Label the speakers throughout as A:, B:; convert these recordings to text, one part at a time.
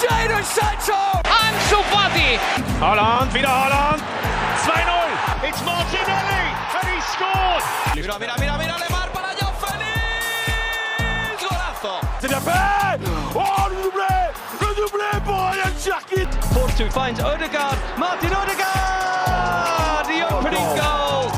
A: Jadon Sancho!
B: Ansu Fati!
C: Holland, wieder Holland! 2-0! It's Martinelli! And he scored!
A: Mira, mira, mira, mira, Lemar para! Golazo!
C: C'est bien fait! Oh, le doublé! Le doublé pour Ryan Cherkit!
B: Force 2 finds Odegaard. Martin Odegaard! The opening goal!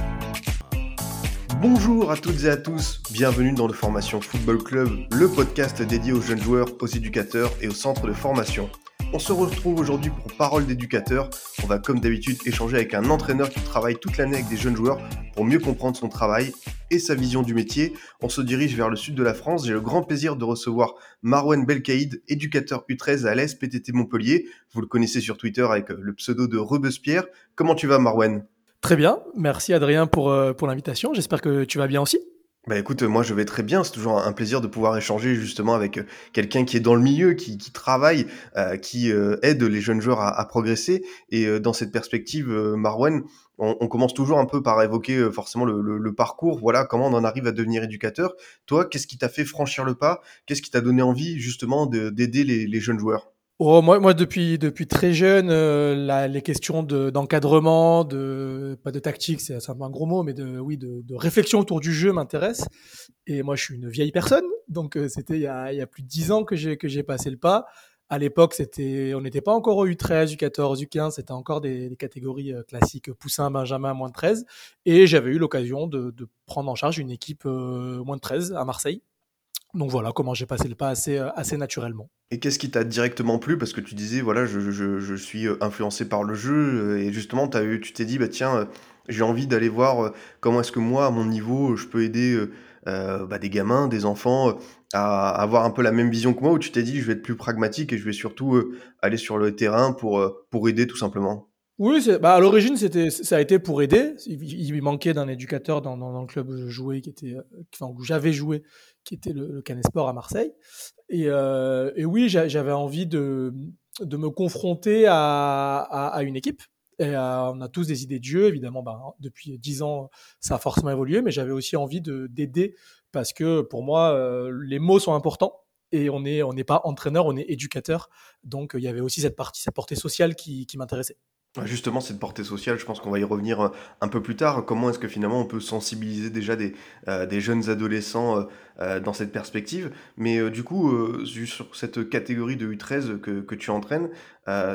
D: Bonjour à toutes et à tous, bienvenue dans le Formation Football Club, le podcast dédié aux jeunes joueurs, aux éducateurs et aux centres de formation. On se retrouve aujourd'hui pour Parole d'éducateur. On va comme d'habitude échanger avec un entraîneur qui travaille toute l'année avec des jeunes joueurs pour mieux comprendre son travail et sa vision du métier. On se dirige vers le sud de la France. J'ai le grand plaisir de recevoir Marwan Belkaïd, éducateur U13 à l'ES PTT Montpellier. Vous le connaissez sur Twitter avec le pseudo de Rebespierre. Comment tu vas Marwan?
E: Très bien, merci Adrien euh, pour l'invitation. J'espère que tu vas bien aussi.
D: Bah écoute, moi je vais très bien. C'est toujours un plaisir de pouvoir échanger justement avec euh, quelqu'un qui est dans le milieu, qui, travaille, euh, qui euh, aide les jeunes joueurs à, progresser. Et dans cette perspective, Marwan, on, commence toujours un peu par évoquer forcément le, parcours. Voilà, comment on en arrive à devenir éducateur. Toi, qu'est-ce qui t'a fait franchir le pas? Qu'est-ce qui t'a donné envie justement d'aider les jeunes joueurs?
E: Oh, moi, moi depuis, depuis très jeune, euh, la, les questions d'encadrement, de, pas de tactique, c'est un un gros mot, mais de, oui, de, de réflexion autour du jeu m'intéressent. Et moi, je suis une vieille personne, donc euh, c'était il, y a, il y a plus de dix ans que j'ai que j'ai passé le pas. À l'époque, c'était, on n'était pas encore au U13, U14, U15, c'était encore des, des, catégories euh, classiques poussin, benjamin, moins de 13. Et j'avais eu l'occasion de, de, prendre en charge une équipe euh, moins de 13 à Marseille. Donc voilà comment j'ai passé le pas assez, euh, assez naturellement.
D: Et qu'est-ce qui t'a directement plu? Parce que tu disais, voilà, je, je, je, suis euh, influencé par le jeu, euh, et justement, as eu, tu t'es dit, bah tiens, j'ai envie d'aller voir comment est-ce que moi, à mon niveau, je peux aider euh, bah, des gamins, des enfants, à avoir un peu la même vision que moi, où tu t'es dit, je vais être plus pragmatique et je vais surtout aller sur le terrain pour, pour aider tout simplement?
E: Oui, bah à l'origine, c'était, ça a été pour aider. Il, il manquait d'un éducateur dans, dans, dans, le club où je jouais, qui était, enfin, où j'avais joué, qui était le, le Canesport à Marseille. Et, euh, oui, j'avais envie de, de me confronter à, à, une équipe. Et euh, on a tous des idées de jeu, évidemment. Ben, depuis dix ans, ça a forcément évolué, mais j'avais aussi envie de, d'aider parce que pour moi, euh, les mots sont importants et on n'est on pas entraîneur, on est éducateur. Donc il y avait aussi cette partie, cette portée sociale qui m'intéressait.
D: Justement, cette portée sociale, je pense qu'on va y revenir euh, un peu plus tard. Comment est-ce que finalement on peut sensibiliser déjà des, euh, des jeunes adolescents euh, dans cette perspective? Mais du coup, sur cette catégorie de U13 que, que tu entraînes,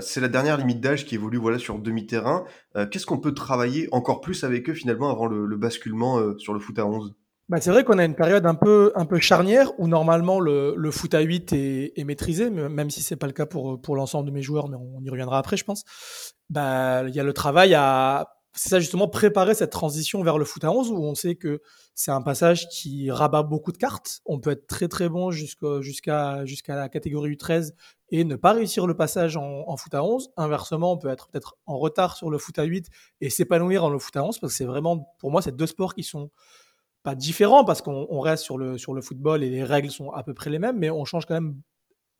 D: c'est la dernière limite d'âge qui évolue voilà, sur demi-terrain. Qu'est-ce qu'on peut travailler encore plus avec eux finalement avant le, le basculement sur le foot à 11
E: bah, c'est vrai qu'on a une période un peu, un peu charnière où normalement le, foot à 8 est, est maîtrisé, même si c'est pas le cas pour, pour l'ensemble de mes joueurs, mais on y reviendra après, je pense. Bah, il y a le travail à, c'est ça justement, préparer cette transition vers le foot à 11 où on sait que c'est un passage qui rabat beaucoup de cartes. On peut être très très bon jusqu'à jusqu'à jusqu'à la catégorie U13 et ne pas réussir le passage en, en, foot à 11. Inversement, on peut être peut-être en retard sur le foot à 8 et s'épanouir dans le foot à 11 parce que c'est vraiment, pour moi, c'est deux sports qui sont pas différent parce qu'on reste sur le, sur le football et les règles sont à peu près les mêmes, mais on change quand même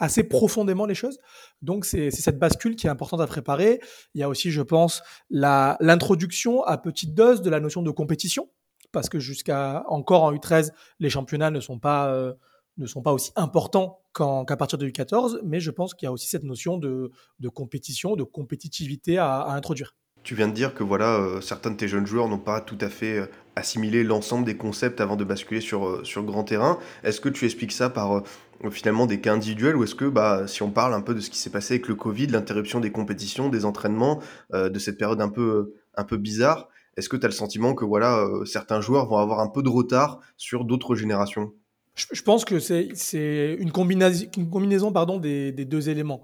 E: assez profondément les choses. Donc c'est cette bascule qui est importante à préparer. Il y a aussi, je pense, l'introduction à petite dose de la notion de compétition, parce que jusqu'à encore en U13, les championnats ne sont pas, euh, ne sont pas aussi importants qu'à qu partir de U14, mais je pense qu'il y a aussi cette notion de, de compétition, de compétitivité à introduire.
D: Tu viens de dire que voilà, euh, certains de tes jeunes joueurs n'ont pas tout à fait euh, assimilé l'ensemble des concepts avant de basculer sur, euh, sur grand terrain. Est-ce que tu expliques ça par euh, finalement des cas individuels ou est-ce que bah, si on parle un peu de ce qui s'est passé avec le Covid, l'interruption des compétitions, des entraînements, de cette période un peu, bizarre, est-ce que tu as le sentiment que voilà, certains joueurs vont avoir un peu de retard sur d'autres générations?
E: Je, pense que c'est une combinaison, une combinaison pardon, des, deux éléments.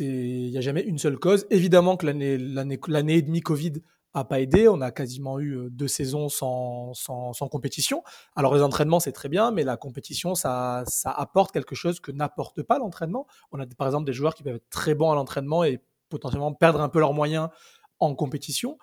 E: Il n'y a jamais une seule cause. Évidemment que l'année et demie Covid a pas aidé. On a quasiment eu deux saisons sans, sans, sans compétition. Alors les entraînements, c'est très bien, mais la compétition, ça, ça apporte quelque chose que n'apporte pas l'entraînement. On a par exemple des joueurs qui peuvent être très bons à l'entraînement et potentiellement perdre un peu leurs moyens en compétition.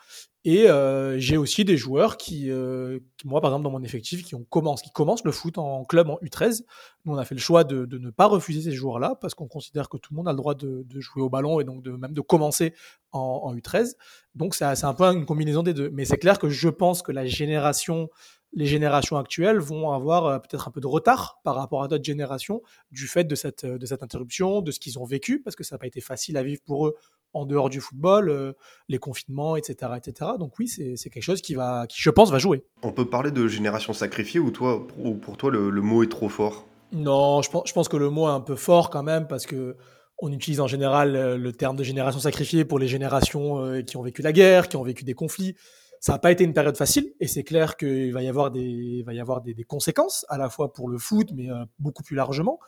E: Et euh, j'ai aussi des joueurs qui, euh, qui, moi par exemple dans mon effectif, qui, ont commencé, qui commencent le foot en club en U13. Nous on a fait le choix de, de ne pas refuser ces joueurs-là parce qu'on considère que tout le monde a le droit de, de, jouer au ballon et donc de même de commencer en, en U13. Donc c'est un peu une combinaison des deux. Mais c'est clair que je pense que la génération les générations actuelles vont avoir euh, peut-être un peu de retard par rapport à d'autres générations du fait de cette, de cette interruption, de ce qu'ils ont vécu, parce que ça n'a pas été facile à vivre pour eux en dehors du football, euh, les confinements, etc., etc. Donc oui, c'est quelque chose qui va, qui je pense, va jouer.
D: On peut parler de génération sacrifiée ou toi, ou pour toi le, mot est trop fort?
E: Non, je pense, je pense que le mot est un peu fort quand même parce que on utilise en général euh, le terme de génération sacrifiée pour les générations qui ont vécu la guerre, qui ont vécu des conflits. Ça n'a pas été une période facile et c'est clair qu'il va y avoir, des, va y avoir des, conséquences à la fois pour le foot, mais euh, beaucoup plus largement.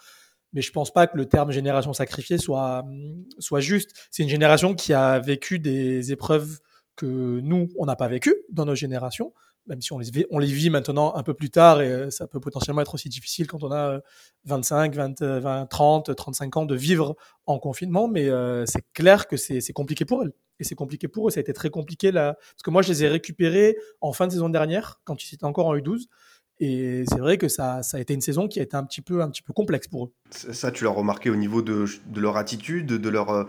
E: Mais je pense pas que le terme génération sacrifiée soit, soit juste. C'est une génération qui a vécu des épreuves que nous, on n'a pas vécues dans nos générations même si on les, on les vit maintenant un peu plus tard et euh, ça peut potentiellement être aussi difficile quand on a 25, 20, 20 30, 35 ans de vivre en confinement, mais euh, c'est clair que c'est compliqué pour elles. Et c'est compliqué pour eux, ça a été très compliqué là, parce que moi je les ai récupérés en fin de saison dernière, quand ils étaient encore en U12, et c'est vrai que ça, ça a été une saison qui a été un petit peu, un petit peu complexe pour eux.
D: Ça, tu l'as remarqué au niveau de, de, leur attitude, de leur, euh,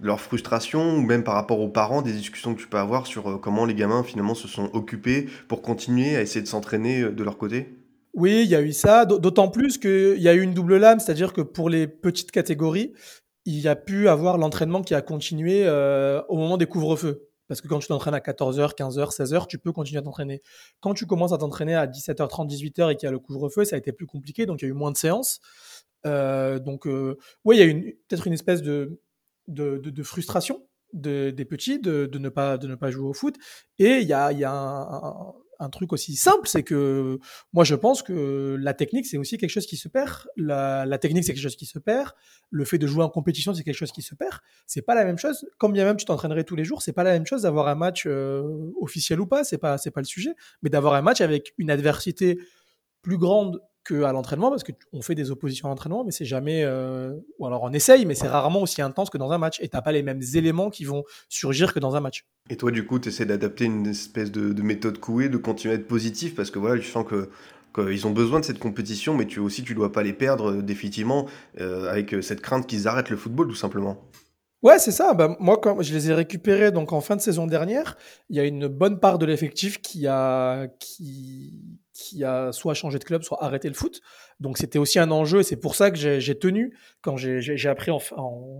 D: de leur frustration, ou même par rapport aux parents, des discussions que tu peux avoir sur euh, comment les gamins finalement se sont occupés pour continuer à essayer de s'entraîner euh, de leur côté?
E: Oui, il y a eu ça, d'autant plus qu'il y a eu une double lame, c'est-à-dire que pour les petites catégories, il y a pu avoir l'entraînement qui a continué au moment des couvre-feux. Parce que quand tu t'entraînes à 14h, 15h, 16h, tu peux continuer à t'entraîner. Quand tu commences à t'entraîner à 17h30, 18h et qu'il y a le couvre-feu, ça a été plus compliqué, donc il y a eu moins de séances. Euh, donc, euh, oui, il y a peut-être une espèce de, de, de, frustration des petits de, ne pas, de ne pas jouer au foot. Et il y a, y a un, truc aussi simple, c'est que moi je pense que la technique c'est aussi quelque chose qui se perd. La, technique c'est quelque chose qui se perd. Le fait de jouer en compétition c'est quelque chose qui se perd. C'est pas la même chose. Quand bien même tu t'entraînerais tous les jours, c'est pas la même chose d'avoir un match euh, officiel ou pas. C'est pas c'est pas le sujet, mais d'avoir un match avec une adversité plus grande qu'à l'entraînement parce qu'on fait des oppositions à l'entraînement, mais c'est jamais. Euh, ou alors on essaye, mais c'est rarement aussi intense que dans un match. Et t'as pas les mêmes éléments qui vont surgir que dans un match.
D: Et toi, du coup, tu essaies d'adapter une espèce de, méthode couée, de continuer à être positif parce que voilà, tu sens que qu'ils ont besoin de cette compétition, mais tu aussi tu dois pas les perdre euh, définitivement euh, avec cette crainte qu'ils arrêtent le football tout simplement.
E: Ouais, c'est ça. Bah, moi, quand je les ai récupérés donc en fin de saison dernière, il y a une bonne part de l'effectif qui a qui qui a soit changé de club, soit arrêté le foot. Donc c'était aussi un enjeu et c'est pour ça que j'ai tenu, quand j'ai appris en,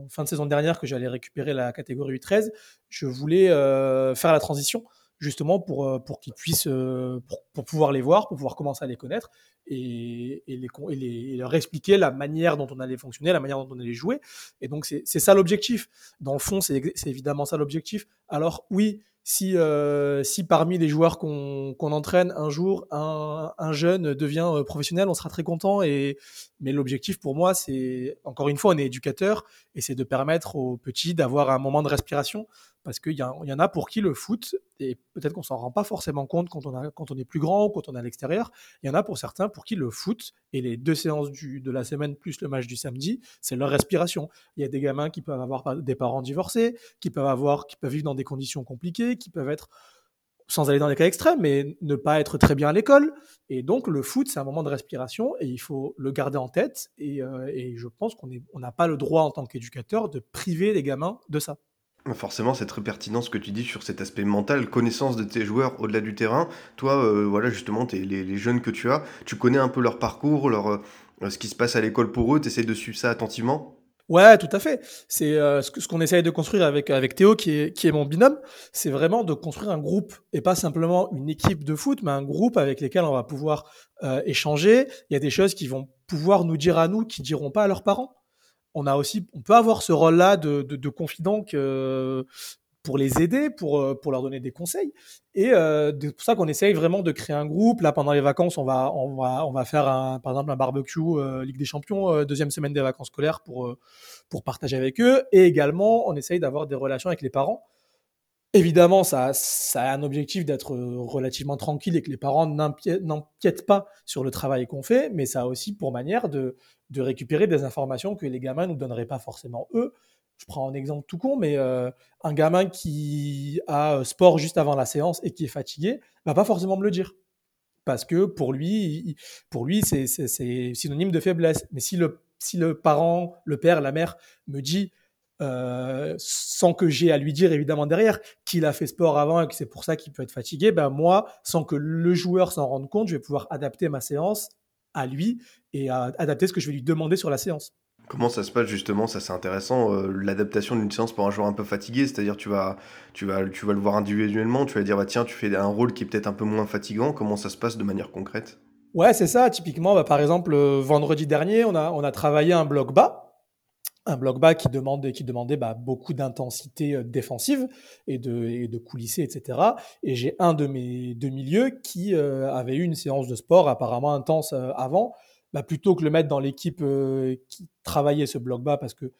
E: fin de saison dernière que j'allais récupérer la catégorie U13, je voulais euh, faire la transition justement pour, euh, pour qu'ils puissent, euh, pour, pouvoir les voir, pour pouvoir commencer à les connaître et, les, et, les, et, leur expliquer la manière dont on allait fonctionner, la manière dont on allait jouer. Et donc c'est ça l'objectif. Dans le fond, c'est évidemment ça l'objectif. Alors oui, si, euh, si parmi les joueurs qu'on entraîne un jour, un, un, jeune devient euh, professionnel, on sera très content. Et, mais l'objectif pour moi, c'est, encore une fois, on est éducateur et c'est de permettre aux petits d'avoir un moment de respiration parce qu'il y, en a pour qui le foot, et peut-être qu'on s'en rend pas forcément compte quand on, est plus grand quand on est à l'extérieur, il y en a pour certains pour qui le foot et les deux séances de la semaine plus le match du samedi, c'est leur respiration. Il y a des gamins qui peuvent avoir des parents divorcés, qui peuvent, avoir, qui peuvent vivre dans des conditions compliquées, qui peuvent être sans aller dans les cas extrêmes, mais ne pas être très bien à l'école. Et donc, le foot, c'est un moment de respiration et il faut le garder en tête. Et, euh, et je pense qu'on n'a pas le droit, en tant qu'éducateur, de priver les gamins de ça.
D: Forcément, c'est très pertinent ce que tu dis sur cet aspect mental, connaissance de tes joueurs au-delà du terrain. Toi, euh, voilà, justement, es les, jeunes que tu as, tu connais un peu leur parcours, leur, euh, ce qui se passe à l'école pour eux, tu de suivre ça attentivement?
E: Ouais, tout à fait. C'est euh, ce qu'on essaye de construire avec, avec Théo, qui est, qui est mon binôme, c'est vraiment de construire un groupe, et pas simplement une équipe de foot, mais un groupe avec lesquels on va pouvoir échanger. Il y a des choses qui vont pouvoir nous dire à nous, qui diront pas à leurs parents on a aussi, on peut avoir ce rôle-là de, de, confident pour les aider, pour, euh, pour leur donner des conseils. Et euh, c'est pour ça qu'on essaye vraiment de créer un groupe. Là, pendant les vacances, on va, on va, on va faire un, par exemple un barbecue euh, Ligue des Champions, deuxième semaine des vacances scolaires pour, pour partager avec eux. Et également, on essaye d'avoir des relations avec les parents Évidemment, ça, ça a un objectif d'être relativement tranquille et que les parents n'empiètent pas sur le travail qu'on fait, mais ça a aussi pour manière de, de récupérer des informations que les gamins nous donneraient pas forcément eux. Je prends un exemple tout con, mais euh, un gamin qui a euh, sport juste avant la séance et qui est fatigué va pas forcément me le dire. Parce que pour lui, pour lui, c'est synonyme de faiblesse. Mais si le, si le parent, le père, la mère me dit euh, sans que j'ai à lui dire évidemment derrière qu'il a fait sport avant et que c'est pour ça qu'il peut être fatigué, ben moi, sans que le joueur s'en rende compte, je vais pouvoir adapter ma séance à lui et à adapter ce que je vais lui demander sur la séance.
D: Comment ça se passe justement? Ça c'est intéressant, euh, l'adaptation d'une séance pour un joueur un peu fatigué, c'est-à-dire tu vas, tu, vas, tu vas le voir individuellement, tu vas dire bah, tiens tu fais un rôle qui est peut-être un peu moins fatigant, comment ça se passe de manière concrète?
E: Ouais c'est ça, typiquement bah, par exemple vendredi dernier on a, on a travaillé un bloc bas, un bloc bas qui demandait, qui demandait bah, beaucoup d'intensité euh, défensive et de, et de coulisser, etc. Et j'ai un de mes deux milieux qui euh, avait eu une séance de sport apparemment intense euh, avant, bah, plutôt que le mettre dans l'équipe qui travaillait ce bloc bas, parce que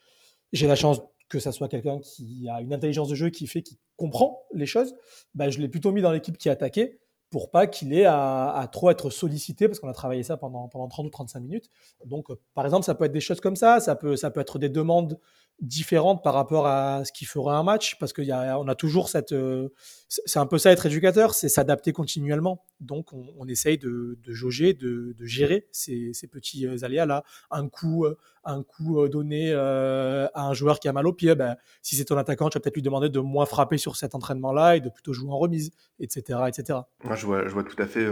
E: j'ai la chance que ça soit quelqu'un qui a une intelligence de jeu qui fait, qui comprend les choses, bah, je l'ai plutôt mis dans l'équipe qui attaquait pour pas qu'il ait à, trop être sollicité, parce qu'on a travaillé ça pendant, pendant 30 ou 35 minutes. Donc, euh, par exemple, ça peut être des choses comme ça, ça peut, ça peut être des demandes différentes par rapport à ce qui ferait un match, parce qu'on a, on a toujours cette... Euh, c'est un peu ça être éducateur, c'est s'adapter continuellement. Donc, on, essaye de, jauger, de, de gérer ces, ces petits euh, aléas-là. Un coup, un coup donné à un joueur qui a mal au pied, ben, si c'est ton attaquant, tu vas peut-être lui demander de moins frapper sur cet entraînement-là et de plutôt jouer en remise, etc. etc.
D: Je vois, je vois tout à fait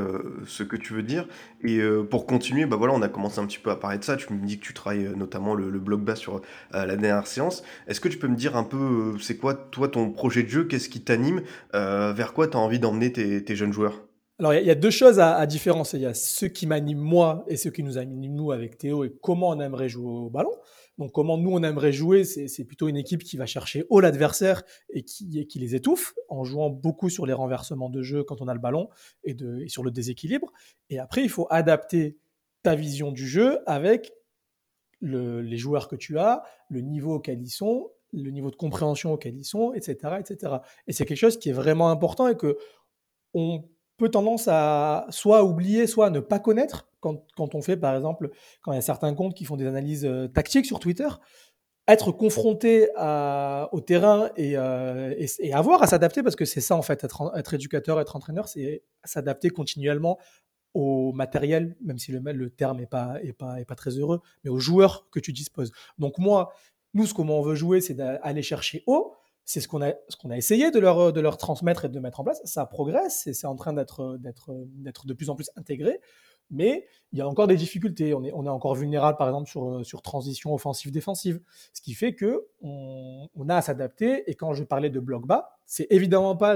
D: ce que tu veux dire. Et pour continuer, bah voilà, on a commencé un petit peu à parler de ça. Tu me dis que tu travailles notamment le, le bloc bas sur la dernière séance. Est-ce que tu peux me dire un peu, c'est quoi toi ton projet de jeu? Qu'est-ce qui t'anime? Vers quoi tu as envie d'emmener tes jeunes joueurs?
E: Alors, il y, a deux choses à, à différencier. Il y a ce qui m'anime moi et ce qui nous anime nous avec Théo et comment on aimerait jouer au ballon. Donc, comment nous on aimerait jouer, c'est plutôt une équipe qui va chercher haut l'adversaire et qui, les étouffe en jouant beaucoup sur les renversements de jeu quand on a le ballon et, sur le déséquilibre. Et après, il faut adapter ta vision du jeu avec le, les joueurs que tu as, le niveau auquel ils sont, le niveau de compréhension auquel ils sont, etc., etc. Et c'est quelque chose qui est vraiment important et que on tendance à soit oublier, soit à ne pas connaître quand, quand, on fait, par exemple, quand il y a certains comptes qui font des analyses euh, tactiques sur Twitter, être confronté au terrain et, euh, et, avoir à s'adapter, parce que c'est ça en fait, être, être éducateur, être entraîneur, c'est s'adapter continuellement au matériel, même si le, le terme n'est pas, est pas, est pas très heureux, mais aux joueurs que tu disposes. Donc moi, nous, ce comment on veut jouer, c'est d'aller chercher haut, c'est ce qu'on a, ce qu'on a essayé de leur, de leur transmettre et de mettre en place. Ça progresse et c'est en train d'être, d'être, d'être de plus en plus intégré. Mais il y a encore des difficultés. On est, on est encore vulnérable, par exemple, sur, sur transition offensive-défensive. Ce qui fait que on, a à s'adapter. Et quand je parlais de bloc bas, c'est évidemment pas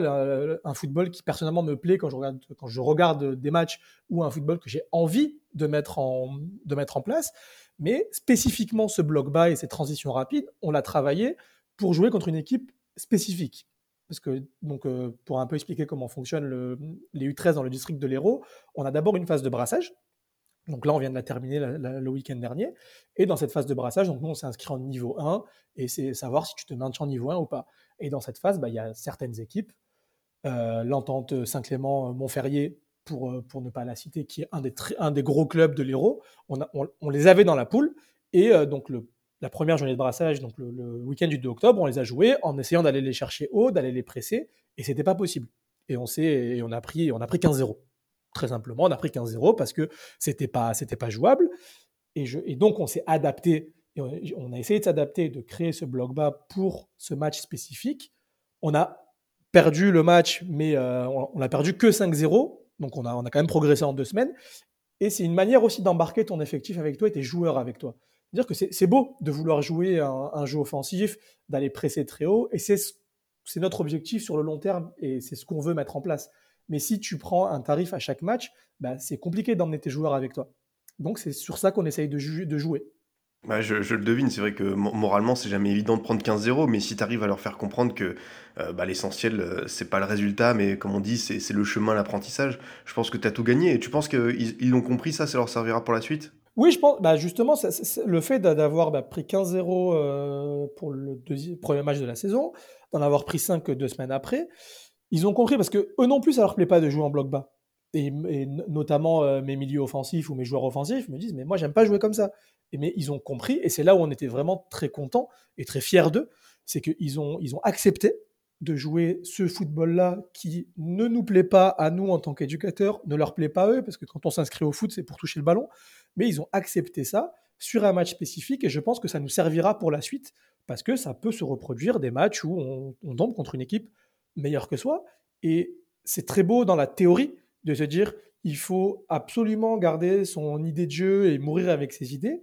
E: un football qui personnellement me plaît quand je regarde, quand je regarde des matchs ou un football que j'ai envie de mettre en, de mettre en place. Mais spécifiquement ce bloc bas et ces transitions rapides, on l'a travaillé pour jouer contre une équipe spécifique. Parce que, donc, euh, pour un peu expliquer comment fonctionnent le, les U13 dans le district de l'Hérault, on a d'abord une phase de brassage. Donc là, on vient de la terminer le week-end dernier. Et dans cette phase de brassage, donc nous, on s'est inscrit en niveau 1 et c'est savoir si tu te maintiens en niveau 1 ou pas. Et dans cette phase, bah, il y a certaines équipes, euh, l'entente Saint-Clément-Montferrier, pour, euh, pour ne pas la citer, qui est un des, un des gros clubs de l'Hérault, on, les avait dans la poule. Et donc, le la première journée de brassage, donc le, week-end du 2 octobre, on les a joués en essayant d'aller les chercher haut, d'aller les presser, et c'était pas possible. Et on s'est, on a pris, on a pris 15-0. Très simplement, on a pris 15-0 parce que c'était pas, c'était pas jouable. Et, je, et donc on s'est adapté, et on, a essayé de s'adapter, de créer ce bloc bas pour ce match spécifique. On a perdu le match, mais euh, on, on a perdu que 5-0. Donc on a, on a quand même progressé en deux semaines. Et c'est une manière aussi d'embarquer ton effectif avec toi et tes joueurs avec toi dire que c'est beau de vouloir jouer un, un jeu offensif, d'aller presser très haut, et c'est notre objectif sur le long terme, et c'est ce qu'on veut mettre en place. Mais si tu prends un tarif à chaque match, bah, c'est compliqué d'emmener tes joueurs avec toi. Donc c'est sur ça qu'on essaye de, de jouer.
D: Bah, je, je, le devine, c'est vrai que moralement, c'est jamais évident de prendre 15-0, mais si tu arrives à leur faire comprendre que euh, bah, l'essentiel, euh, c'est pas le résultat, mais comme on dit, c'est le chemin, l'apprentissage, je pense que tu as tout gagné. Et tu penses qu'ils l'ont compris, ça, ça leur servira pour la suite?
E: Oui, je pense, bah justement, le fait d'avoir bah, pris 15-0 euh, pour le premier match de la saison, d'en avoir pris 5 deux semaines après, ils ont compris parce que eux non plus, ça leur plaît pas de jouer en bloc bas. Et, et notamment euh, mes milieux offensifs ou mes joueurs offensifs me disent, mais moi, j'aime pas jouer comme ça. Et, mais ils ont compris, et c'est là où on était vraiment très contents et très fiers d'eux, c'est qu'ils ont, ils ont accepté de jouer ce football-là qui ne nous plaît pas à nous en tant qu'éducateurs, ne leur plaît pas à eux, parce que quand on s'inscrit au foot, c'est pour toucher le ballon mais ils ont accepté ça sur un match spécifique et je pense que ça nous servira pour la suite parce que ça peut se reproduire des matchs où on, tombe contre une équipe meilleure que soi. Et c'est très beau dans la théorie de se dire il faut absolument garder son idée de jeu et mourir avec ses idées.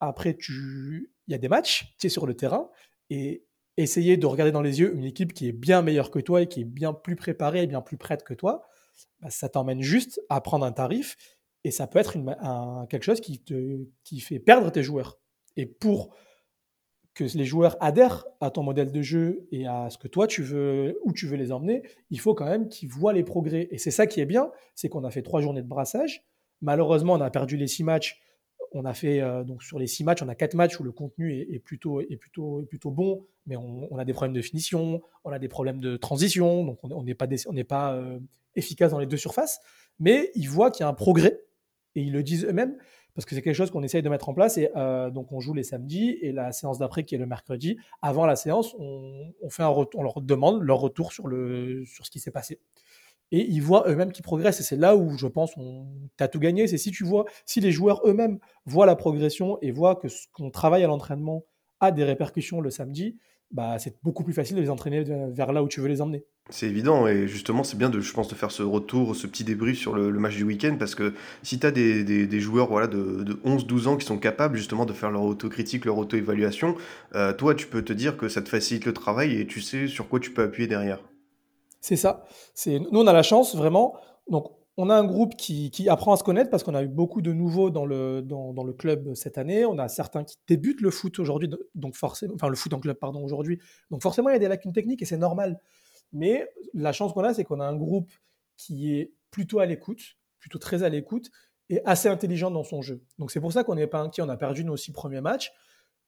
E: Après, tu... il y a des matchs, tu es sur le terrain, et essayer de regarder dans les yeux une équipe qui est bien meilleure que toi et qui est bien plus préparée et bien plus prête que toi, bah, ça t'emmène juste à prendre un tarif et ça peut être quelque chose qui fait perdre tes joueurs. Et pour que les joueurs adhèrent à ton modèle de jeu et à ce que toi tu veux, où tu veux les emmener, il faut quand même qu'ils voient les progrès. Et c'est ça qui est bien, c'est qu'on a fait trois journées de brassage. Malheureusement, on a perdu les six matchs. On a fait euh, donc sur les six matchs, on a quatre matchs où le contenu est, plutôt est plutôt est plutôt bon, mais on, a des problèmes de finition, on a des problèmes de transition, donc on n'est pas on pas euh, efficace dans les deux surfaces. Mais ils voient qu'il y a un progrès et ils le disent eux-mêmes parce que c'est quelque chose qu'on essaye de mettre en place. Et euh, donc, on joue les samedis et la séance d'après, qui est le mercredi, avant la séance, on, fait un leur demande leur retour sur, ce qui s'est passé. Et ils voient eux-mêmes qu'ils progressent. Et c'est là où je pense on as tout gagné. C'est si tu vois, si les joueurs eux-mêmes voient la progression et voient que ce qu'on travaille à l'entraînement a des répercussions le samedi, bah, c'est beaucoup plus facile de les entraîner vers là où tu veux les emmener.
D: C'est évident et justement c'est bien de, je pense, de faire ce retour, ce petit débrief sur le, le match du week-end parce que si tu as des, des, des, joueurs voilà, de, de 11-12 ans qui sont capables justement de faire leur autocritique, leur auto-évaluation, euh, toi tu peux te dire que ça te facilite le travail et tu sais sur quoi tu peux appuyer derrière.
E: C'est ça. C'est Nous on a la chance vraiment. Donc on a un groupe qui, apprend à se connaître parce qu'on a eu beaucoup de nouveaux dans le, dans, le club cette année. On a certains qui débutent le foot aujourd'hui, donc forcément, enfin le foot en club pardon aujourd'hui. Donc forcément il y a des lacunes techniques et c'est normal. Mais la chance qu'on a, c'est qu'on a un groupe qui est plutôt à l'écoute, plutôt très à l'écoute, et assez intelligent dans son jeu. Donc c'est pour ça qu'on n'est pas inquiet. On a perdu nos six premiers matchs.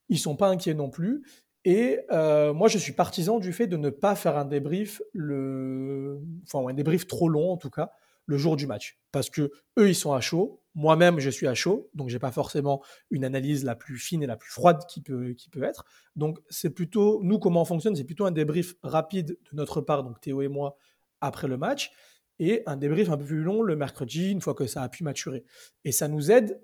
E: Ils sont pas inquiets non plus. Et euh, moi, je suis partisan du fait de ne pas faire un débrief, le... enfin un débrief trop long en tout cas, le jour du match, parce que eux, ils sont à chaud. Moi-même, je suis à chaud, donc j'ai pas forcément une analyse la plus fine et la plus froide qui peut, qui peut être. Donc c'est plutôt, nous, comment on fonctionne, c'est plutôt un débrief rapide de notre part, donc Théo et moi, après le match, et un débrief un peu plus long le mercredi, une fois que ça a pu maturer. Et ça nous aide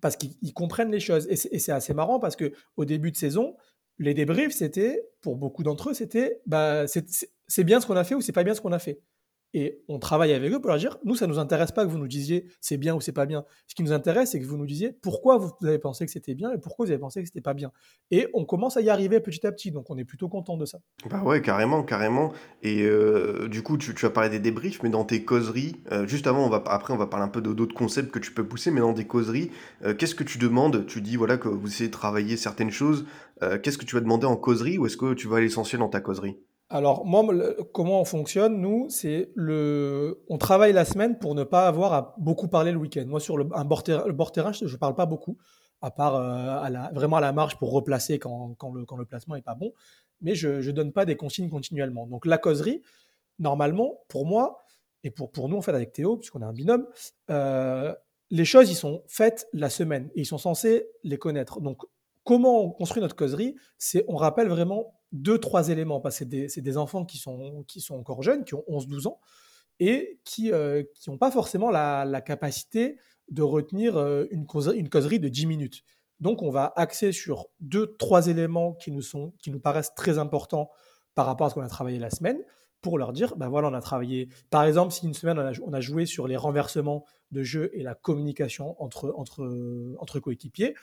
E: parce qu'ils comprennent les choses. Et c'est assez marrant parce que au début de saison, les débriefs, c'était, pour beaucoup d'entre eux, c'était, bah, c'est bien ce qu'on a fait ou c'est pas bien ce qu'on a fait et on travaille avec eux pour leur dire, nous, ça ne nous intéresse pas que vous nous disiez c'est bien ou c'est pas bien. Ce qui nous intéresse, c'est que vous nous disiez pourquoi vous avez pensé que c'était bien et pourquoi vous avez pensé que c'était pas bien. Et on commence à y arriver petit à petit, donc on est plutôt content de ça.
D: Bah ouais, carrément, carrément. Et euh, du coup, tu, tu, as parlé des débriefs, mais dans tes causeries, euh, juste avant, on va, après, on va parler un peu d'autres concepts que tu peux pousser, mais dans des causeries, euh, qu'est-ce que tu demandes? Tu dis voilà que vous essayez de travailler certaines choses. Qu'est-ce que tu vas demander en causerie ou est-ce que tu vas à l'essentiel dans ta causerie?
E: Alors, comment on fonctionne, nous, c'est le. On travaille la semaine pour ne pas avoir à beaucoup parler le week-end. Moi, sur le, un bord terrain, je ne parle pas beaucoup, à part euh, vraiment à la marge pour replacer quand, le, placement n'est pas bon. Mais je ne donne pas des consignes continuellement. Donc, la causerie, normalement, pour moi, et pour, nous, en fait, avec Théo, puisqu'on est un binôme, euh, les choses, ils sont faites la semaine et ils sont censés les connaître. Donc, comment on construit notre causerie C'est on rappelle vraiment deux, trois éléments, parce que c'est des, enfants qui sont, qui sont encore jeunes, qui ont 11-12 ans, et qui n'ont euh, pas forcément la, la, capacité de retenir euh, une, causerie, une causerie de 10 minutes. Donc on va axer sur deux, trois éléments qui nous, sont, qui nous paraissent très importants par rapport à ce qu'on a travaillé la semaine, pour leur dire, ben voilà, on a travaillé, par exemple, si une semaine on a, on a joué sur les renversements de jeu et la communication entre, entre, entre coéquipiers,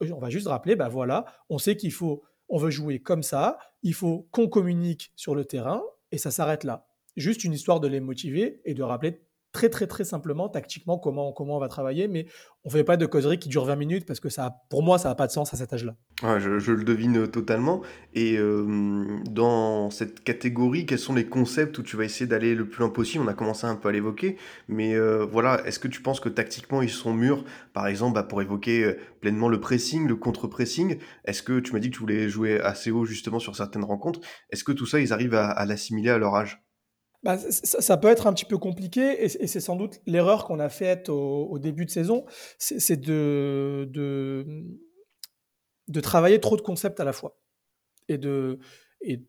E: on va juste rappeler, ben voilà, on sait qu'il faut on veut jouer comme ça, il faut qu'on communique sur le terrain, et ça s'arrête là. Juste une histoire de les motiver et de rappeler très très très simplement, tactiquement, comment, comment on va travailler, mais on fait pas de causerie qui dure 20 minutes parce que ça, pour moi, ça n'a pas de sens à cet âge-là.
D: Je, le devine totalement. Et euh, dans cette catégorie, quels sont les concepts où tu vas essayer d'aller le plus loin possible? On a commencé un peu à l'évoquer, mais euh, voilà, est-ce que tu penses que tactiquement ils sont mûrs, par exemple, bah, pour évoquer euh, pleinement le pressing, le contre-pressing Est-ce que tu m'as dit que tu voulais jouer assez haut justement sur certaines rencontres Est-ce que tout ça, ils arrivent à l'assimiler à leur âge?
E: Bah, ça, peut être un petit peu compliqué et, c'est sans doute l'erreur qu'on a faite au, début de saison, c'est de, de, de, travailler trop de concepts à la fois. Et de, et,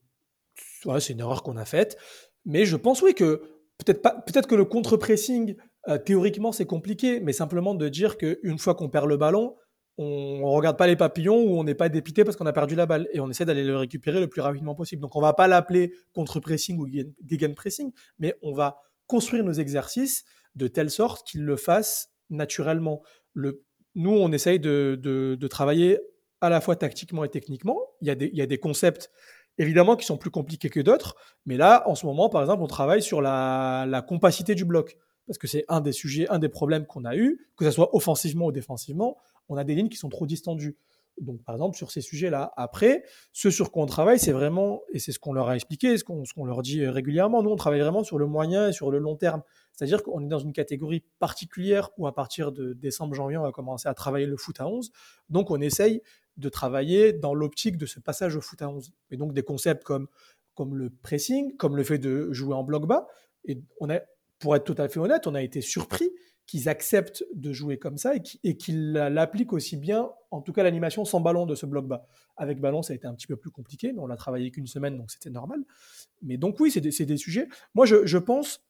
E: ouais, c'est une erreur qu'on a faite, mais je pense oui que peut-être pas, peut-être que le contre-pressing, euh, théoriquement c'est compliqué, mais simplement de dire qu'une fois qu'on perd le ballon, on ne regarde pas les papillons ou on n'est pas dépité parce qu'on a perdu la balle et on essaie d'aller le récupérer le plus rapidement possible. Donc on va pas l'appeler contre-pressing ou gegen-pressing, mais on va construire nos exercices de telle sorte qu'ils le fassent naturellement. Le, nous, on essaye de, de, travailler à la fois tactiquement et techniquement. Il y a des, il y a des concepts évidemment qui sont plus compliqués que d'autres, mais là, en ce moment, par exemple, on travaille sur la, la compacité du bloc parce que c'est un des sujets, un des problèmes qu'on a eu, que ce soit offensivement ou défensivement, on a des lignes qui sont trop distendues. Donc, par exemple, sur ces sujets-là. Après, ce sur quoi on travaille, c'est vraiment, et c'est ce qu'on leur a expliqué, ce qu'on leur dit régulièrement, nous, on travaille vraiment sur le moyen et sur le long terme. C'est-à-dire qu'on est dans une catégorie particulière où, à partir de décembre-janvier, on va commencer à travailler le foot à 11. Donc, on essaye de travailler dans l'optique de ce passage au foot à 11. Et donc, des concepts comme, comme le pressing, comme le fait de jouer en bloc bas. Et on a, pour être tout à fait honnête, on a été surpris qu'ils acceptent de jouer comme ça et qu'ils l'appliquent aussi bien, en tout cas l'animation sans ballon de ce bloc bas. Avec ballon, ça a été un petit peu plus compliqué, mais on l'a travaillé qu'une semaine, donc c'était normal. Mais donc oui, c'est des, sujets. Moi, je, pense,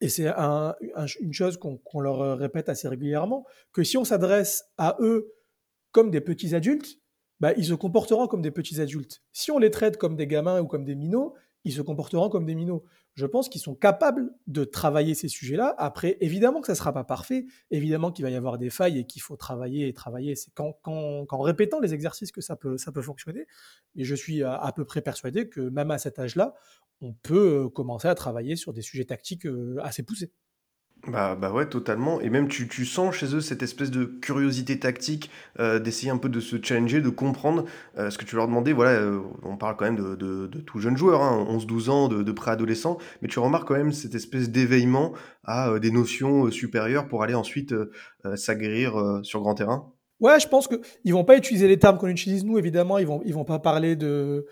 E: et c'est une chose qu'on leur répète assez régulièrement, que si on s'adresse à eux comme des petits adultes, bah, ils se comporteront comme des petits adultes. Si on les traite comme des gamins ou comme des minots, ils se comporteront comme des minots je pense qu'ils sont capables de travailler ces sujets-là. Après, évidemment que ça ne sera pas parfait, évidemment qu'il va y avoir des failles et qu'il faut travailler et travailler. C'est qu'en, répétant les exercices que ça peut, ça peut fonctionner. Mais je suis à, peu près persuadé que même à cet âge-là, on peut euh, commencer à travailler sur des sujets tactiques euh, assez poussés.
D: Bah, bah ouais, totalement. Et même tu, tu sens chez eux cette espèce de curiosité tactique, euh, d'essayer un peu de se challenger, de comprendre euh, ce que tu leur demandais. Voilà, euh, on parle quand même de, de, de tout jeunes joueurs, hein, 11-12 ans, de, de préadolescents, mais tu remarques quand même cette espèce d'éveillement à des notions supérieures pour aller ensuite s'aguerrir sur grand terrain.
E: Ouais, je pense qu'ils vont pas utiliser les termes qu'on utilise nous, évidemment. Ils vont, ils vont pas parler de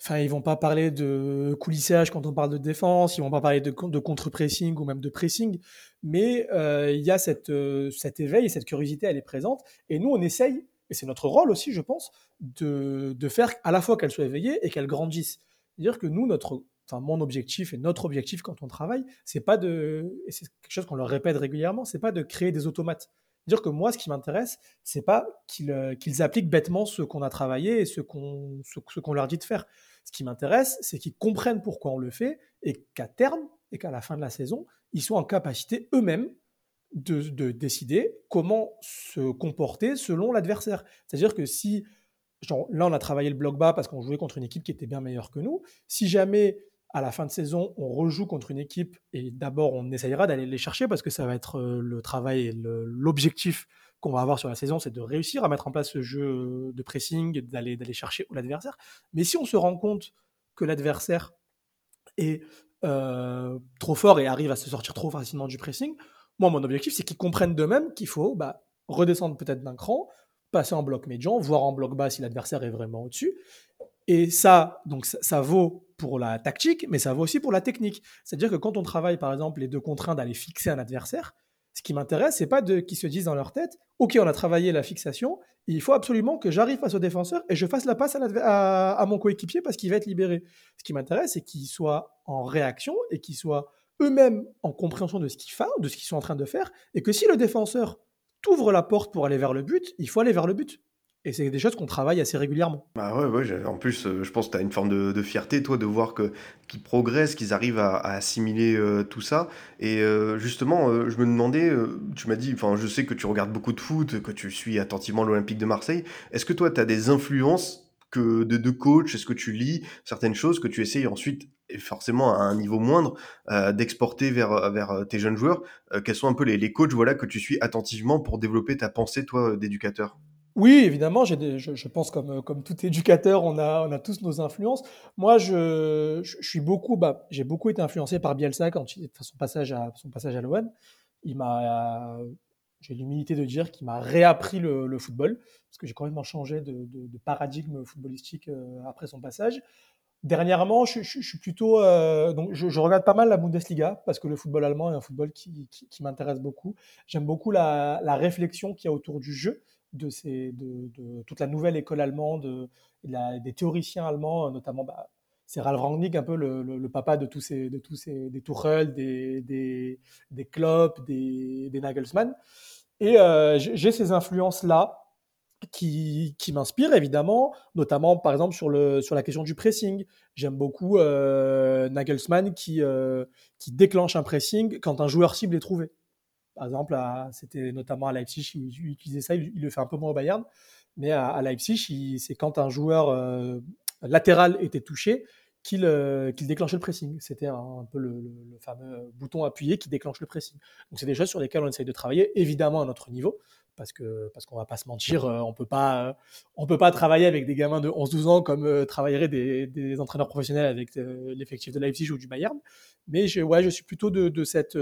E: Enfin, ils vont pas parler de coulissage quand on parle de défense, ils vont pas parler de, contre-pressing ou même de pressing, mais euh, il y a cette, euh, cet éveil et cette curiosité, elle est présente. Et nous, on essaye, et c'est notre rôle aussi, je pense, de, de faire à la fois qu'elle soit éveillée et qu'elle grandisse. C'est-à-dire que nous, notre, enfin, mon objectif et notre objectif quand on travaille, c'est pas de, et c'est quelque chose qu'on leur répète régulièrement, c'est pas de créer des automates dire que moi, ce qui m'intéresse, c'est pas qu'ils euh, appliquent bêtement ce qu'on a travaillé et ce qu'on ce, qu'on leur dit de faire. Ce qui m'intéresse, c'est qu'ils comprennent pourquoi on le fait et qu'à terme et qu'à la fin de la saison, ils soient en capacité eux-mêmes de, de, décider comment se comporter selon l'adversaire. C'est-à-dire que si, genre, là, on a travaillé le bloc bas parce qu'on jouait contre une équipe qui était bien meilleure que nous, si jamais à la fin de saison, on rejoue contre une équipe et d'abord on essayera d'aller les chercher parce que ça va être euh, le travail et l'objectif qu'on va avoir sur la saison, c'est de réussir à mettre en place ce jeu de pressing, d'aller chercher l'adversaire. Mais si on se rend compte que l'adversaire est euh, trop fort et arrive à se sortir trop facilement du pressing, moi mon objectif c'est qu'ils comprennent d'eux-mêmes qu'il faut bah, redescendre peut-être d'un cran, passer en bloc médian, voire en bloc bas si l'adversaire est vraiment au-dessus, et ça, donc ça, vaut pour la tactique, mais ça vaut aussi pour la technique. C'est-à-dire que quand on travaille, par exemple, les deux contraintes d'aller fixer un adversaire, ce qui m'intéresse, c'est pas de qu'ils se disent dans leur tête, ok, on a travaillé la fixation, il faut absolument que j'arrive face au défenseur et je fasse la passe à, mon coéquipier parce qu'il va être libéré. Ce qui m'intéresse, c'est qu'ils soient en réaction et qu'ils soient eux-mêmes en compréhension de ce qu'ils font, de ce qu'ils sont en train de faire, et que si le défenseur t'ouvre la porte pour aller vers le but, il faut aller vers le but. Et c'est des choses qu'on travaille assez régulièrement.
D: Bah en plus, euh, je pense que tu as une forme de, fierté, toi, de voir qu'ils progressent, qu'ils arrivent à, assimiler euh, tout ça. Et euh, justement, je me demandais, tu m'as dit, enfin, je sais que tu regardes beaucoup de foot, que tu suis attentivement l'Olympique de Marseille. Est-ce que toi, tu as des influences que de, de coach? Est-ce que tu lis certaines choses que tu essayes ensuite, et forcément à un niveau moindre, d'exporter vers, vers tes jeunes joueurs? Quels sont un peu les, les coachs voilà, que tu suis attentivement pour développer ta pensée, toi, d'éducateur?
E: Oui, évidemment, je, pense comme, tout éducateur, on a, tous nos influences. Moi, je, suis beaucoup, bah, j'ai beaucoup été influencé par Bielsa quand il, son passage à son passage à l'OM. J'ai l'humilité de dire qu'il m'a réappris le, football parce que j'ai complètement changé de, paradigme footballistique euh, après son passage. Dernièrement, je, suis plutôt, euh, donc je, regarde pas mal la Bundesliga parce que le football allemand est un football qui, m'intéresse beaucoup. J'aime beaucoup la réflexion qu'il y a autour du jeu de, toute la nouvelle école allemande, la, des théoriciens allemands, notamment bah, c'est Ralf Rangnick, un peu le, papa de tous ces, de des Tuchel, des, Klopp, des, Nagelsmann. Et euh, j'ai ces influences-là. qui, qui m'inspire évidemment, notamment par exemple sur, la question du pressing. J'aime beaucoup euh, Nagelsmann qui, euh, qui déclenche un pressing quand un joueur cible est trouvé. Par exemple, c'était notamment à Leipzig, il, il utilisait ça, il, le fait un peu moins au Bayern, mais à, Leipzig, c'est quand un joueur euh, latéral était touché qu'il euh, qu'il déclenchait le pressing. C'était un, peu le, fameux bouton appuyé qui déclenche le pressing. Donc c'est des choses sur lesquelles on essaye de travailler, évidemment à notre niveau, parce que parce qu'on va pas se mentir, euh, on peut pas peut pas travailler avec des gamins de 11-12 ans comme euh, travailleraient des, entraîneurs professionnels avec l'effectif de Leipzig ou du Bayern. Mais je, ouais, je suis plutôt de cette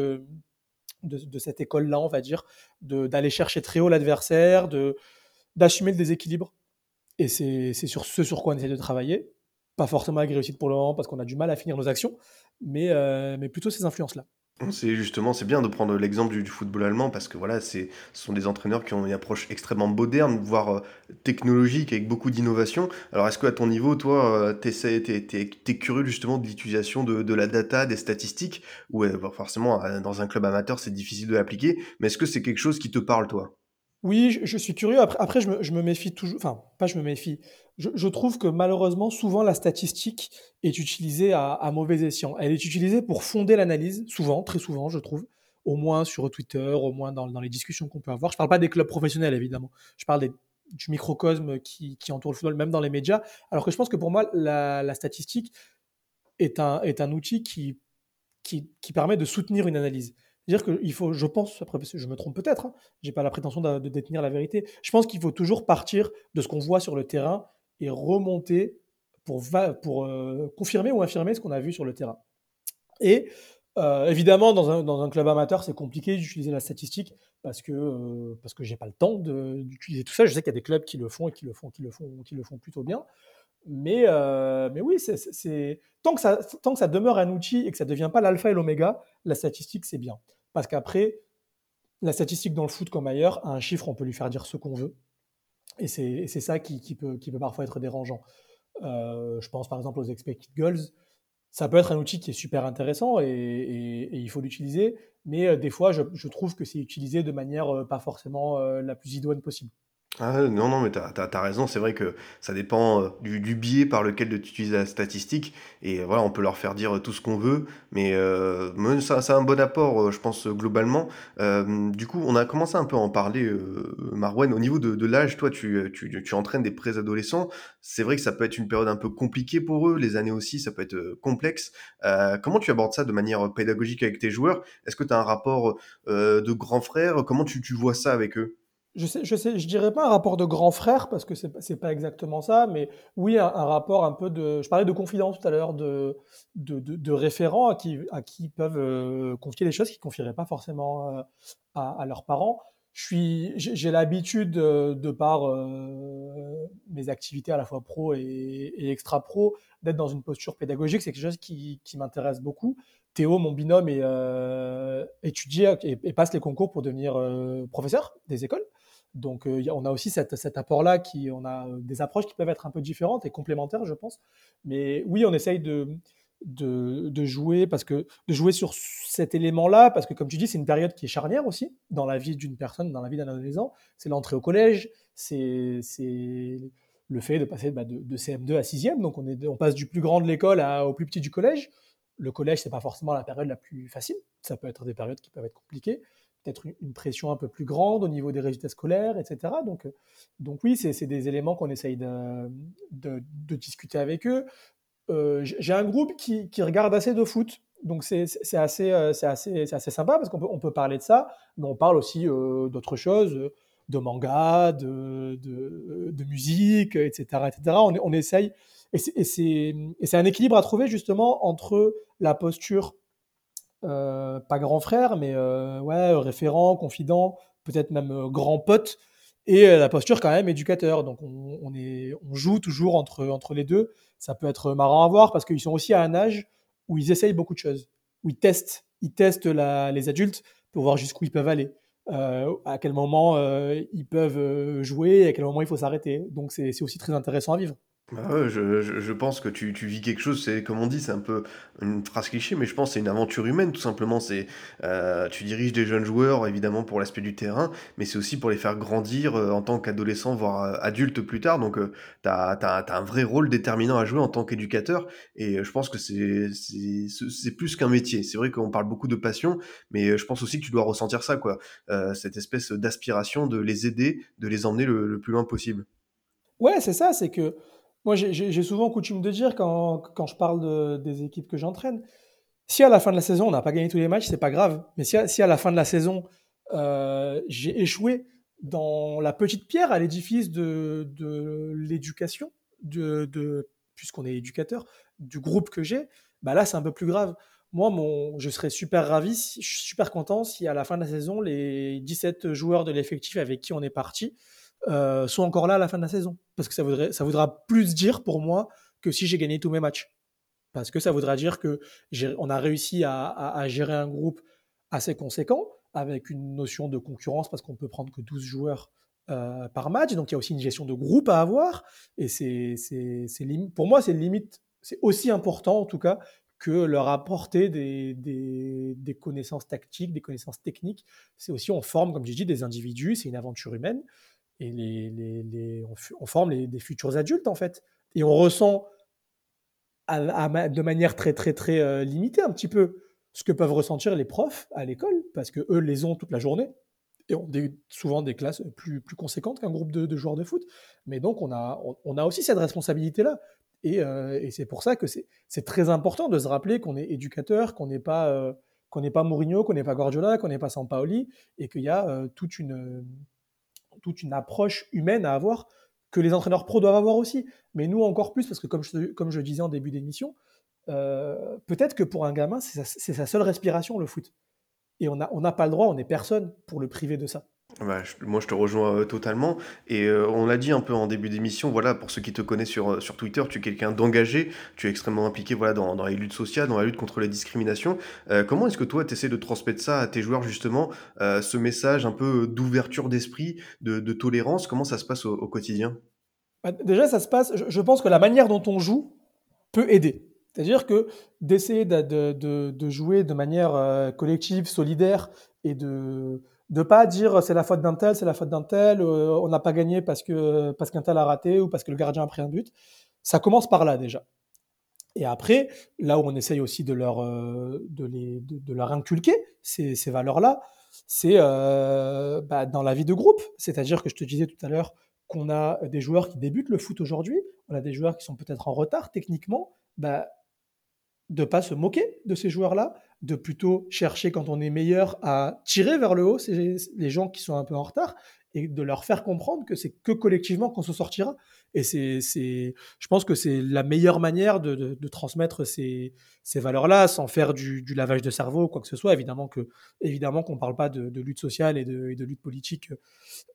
E: de, cette école-là, on va dire, d'aller chercher très haut l'adversaire, d'assumer le déséquilibre. Et c'est sur ce sur quoi on essaie de travailler. Pas forcément avec réussite pour le moment parce qu'on a du mal à finir nos actions, mais, euh, mais plutôt ces influences-là.
D: C'est justement, c'est bien de prendre l'exemple du, football allemand parce que voilà, ce sont des entraîneurs qui ont une approche extrêmement moderne, voire euh, technologique, avec beaucoup d'innovation. Alors, est-ce qu'à ton niveau, toi, euh, t'es, t'es curieux justement de l'utilisation de, la data, des statistiques? Ou euh, forcément, dans un club amateur, c'est difficile de l'appliquer, mais est-ce que c'est quelque chose qui te parle, toi?
E: Oui, je, suis curieux. Après, après je, me, je, me, méfie toujours. Enfin, pas je me méfie. Je, trouve que malheureusement, souvent, la statistique est utilisée à, mauvais escient. Elle est utilisée pour fonder l'analyse, souvent, très souvent, je trouve. Au moins sur Twitter, au moins dans, les discussions qu'on peut avoir. Je parle pas des clubs professionnels, évidemment. Je parle du microcosme qui, entoure le football, même dans les médias. Alors que je pense que pour moi, la, statistique est un, est un outil qui, qui permet de soutenir une analyse. C'est-à-dire qu'il je pense, après, je me trompe peut-être, hein, j'ai pas la prétention de, de, détenir la vérité, je pense qu'il faut toujours partir de ce qu'on voit sur le terrain et remonter pour, pour euh, confirmer ou infirmer ce qu'on a vu sur le terrain. Et euh, évidemment, dans un, dans un, club amateur, c'est compliqué d'utiliser la statistique parce que euh, parce que j'ai pas le temps d'utiliser tout ça. Je sais qu'il y a des clubs qui le font et qui le font, qui le font, qui le font plutôt bien. Mais, euh, mais oui, c'est, tant, que ça, tant que ça demeure un outil et que ça ne devient pas l'alpha et l'oméga, la statistique, c'est bien. Parce qu'après, la statistique dans le foot comme ailleurs, un chiffre, on peut lui faire dire ce qu'on veut. Et c'est, ça qui, qui, peut, qui peut parfois être dérangeant. Euh, je pense par exemple aux expected goals. Ça peut être un outil qui est super intéressant et, il faut l'utiliser, mais euh, des fois, je, trouve que c'est utilisé de manière pas forcément la plus idoine possible.
D: Ah non, non, mais tu as, raison, c'est vrai que ça dépend euh, du, du, biais par lequel tu utilises la statistique, et voilà, on peut leur faire dire tout ce qu'on veut, mais euh, ça, ça a un bon apport, euh, je pense, globalement. Euh, du coup, on a commencé un peu à en parler, euh, au niveau de, de l'âge, toi, tu, tu, tu, entraînes des préadolescents, c'est vrai que ça peut être une période un peu compliquée pour eux, les années aussi, ça peut être complexe. comment tu abordes ça de manière pédagogique avec tes joueurs? Est-ce que tu as un rapport de grand frère Comment tu, tu vois ça avec eux?
E: Je sais, dirais pas un rapport de grand frère parce que c'est c'est pas exactement ça, mais oui un, rapport un peu de. Je parlais de confidence tout à l'heure, de, de, de, de, référents à qui à peuvent euh, confier des choses qu'ils confieraient pas forcément euh, à, leurs parents. J'ai l'habitude euh, de par mes activités à la fois pro et, extra pro d'être dans une posture pédagogique. C'est quelque chose qui, m'intéresse beaucoup. Théo, mon binôme, est, étudie et, passe les concours pour devenir professeur des écoles. Donc, euh, on a aussi cet apport-là, qui, on a euh, des approches qui peuvent être un peu différentes et complémentaires, je pense. Mais oui, on essaye de, jouer parce que de jouer sur cet élément-là, parce que comme tu dis, c'est une période qui est charnière aussi dans la vie d'une personne, dans la vie d'un adolescent. C'est l'entrée au collège, c'est le fait de passer bah, de, de, CM2 à 6e. Donc, on, on passe du plus grand de l'école au plus petit du collège. Le collège, c'est pas forcément la période la plus facile. Ça peut être des périodes qui peuvent être compliquées peut-être une pression un peu plus grande au niveau des résultats scolaires, etc. Donc, donc oui, c'est des éléments qu'on essaye de, discuter avec eux. Euh, J'ai un groupe qui, regarde assez de foot, donc c'est assez, c'est assez, assez sympa parce qu'on peut, on peut parler de ça, mais on parle aussi euh, d'autres choses, de manga, de, de, de, musique, etc. etc. On, on essaye, et c'est un équilibre à trouver justement entre la posture euh, pas grand frère, mais euh, ouais, référent, confident, peut-être même euh, grand pote, et la posture quand même éducateur. Donc on, est, on joue toujours entre, les deux. Ça peut être marrant à voir parce qu'ils sont aussi à un âge où ils essayent beaucoup de choses, où ils testent, ils testent les adultes pour voir jusqu'où ils peuvent aller. Euh, à quel moment euh, ils peuvent jouer, à quel moment il faut s'arrêter. Donc c'est aussi très intéressant à vivre.
D: Bah je, pense que tu, vis quelque chose, c'est comme on dit, c'est un peu une phrase cliché, mais je pense que c'est une aventure humaine, tout simplement. C'est, euh, tu diriges des jeunes joueurs, évidemment, pour l'aspect du terrain, mais c'est aussi pour les faire grandir euh, en tant qu'adolescents, voire euh, adultes plus tard. Donc, tu as, un vrai rôle déterminant à jouer en tant qu'éducateur, et je pense que c'est, c'est, plus qu'un métier. C'est vrai qu'on parle beaucoup de passion, mais je pense aussi que tu dois ressentir ça, quoi. cette espèce d'aspiration de les aider, de les emmener le, le plus loin possible.
E: Ouais, c'est ça, c'est que moi, j'ai souvent coutume de dire quand, quand je parle de, des équipes que j'entraîne, si à la fin de la saison, on n'a pas gagné tous les matchs, c'est pas grave. Mais si à, si à, la fin de la saison, euh, j'ai échoué dans la petite pierre à l'édifice de, de l'éducation, de, de, puisqu'on est éducateur, du groupe que j'ai, bah là, c'est un peu plus grave. Moi, mon, je serais super ravi, super content si à la fin de la saison, les 17 joueurs de l'effectif avec qui on est parti, euh, sont encore là à la fin de la saison. Parce que ça, voudrait, ça voudra plus dire pour moi que si j'ai gagné tous mes matchs. Parce que ça voudra dire que on a réussi à, gérer un groupe assez conséquent, avec une notion de concurrence, parce qu'on peut prendre que 12 joueurs euh, par match. Donc il y a aussi une gestion de groupe à avoir. Et c'est, pour moi, c'est limite, c'est aussi important en tout cas que leur apporter des, des, connaissances tactiques, des connaissances techniques. C'est aussi, on forme, comme j'ai dit, des individus, c'est une aventure humaine et les, les, on, forme des futurs adultes en fait. Et on ressent de manière très très très euh, limitée un petit peu ce que peuvent ressentir les profs à l'école, parce que eux les ont toute la journée et ont souvent des classes plus, plus conséquentes qu'un groupe de, de, joueurs de foot. Mais donc on a, on, a aussi cette responsabilité-là. Et, euh, et c'est pour ça que c'est très important de se rappeler qu'on est éducateur, qu'on n'est pas, euh, qu'on n'est pas Mourinho, qu'on n'est pas Guardiola, qu'on n'est pas Sampaoli, et qu'il y a toute une toute une approche humaine à avoir que les entraîneurs pro doivent avoir aussi. Mais nous encore plus, parce que comme je, comme disais en début d'émission, euh, peut-être que pour un gamin, c'est sa, sa, seule respiration, le foot. Et on n'a on pas le droit, on n'est personne pour le priver de ça.
D: Bah, moi, je te rejoins euh, totalement. Et euh, on l'a dit un peu en début d'émission, voilà, pour ceux qui te connaissent sur, euh, sur Twitter, tu es quelqu'un d'engagé, tu es extrêmement impliqué voilà, dans, dans les luttes sociales, dans la lutte contre la discrimination. comment est-ce que toi, tu essaies de transmettre ça à tes joueurs, justement, ce message un peu d'ouverture d'esprit, de, tolérance? Comment ça se passe au, quotidien?
E: Bah, Déjà, ça se passe, je, pense que la manière dont on joue peut aider. C'est-à-dire que d'essayer de, de, de, jouer de manière collective, solidaire et de de pas dire c'est la faute d'un tel, c'est la faute d'un tel, euh, on n'a pas gagné parce que parce qu'un tel a raté ou parce que le gardien a pris un but. Ça commence par là déjà. Et après, là où on essaye aussi de leur euh, de, les, de, leur inculquer ces, ces valeurs-là, c'est euh, bah, dans la vie de groupe. C'est-à-dire que je te disais tout à l'heure qu'on a des joueurs qui débutent le foot aujourd'hui, on a des joueurs qui sont peut-être en retard techniquement. Bah, de pas se moquer de ces joueurs-là, de plutôt chercher quand on est meilleur à tirer vers le haut les gens qui sont un peu en retard et de leur faire comprendre que c'est que collectivement qu'on se sortira. Et c'est, c'est, je pense que c'est la meilleure manière de, de, transmettre ces, ces valeurs-là sans faire du, du, lavage de cerveau quoi que ce soit. Évidemment que, évidemment qu'on parle pas de, lutte sociale et de, et de lutte politique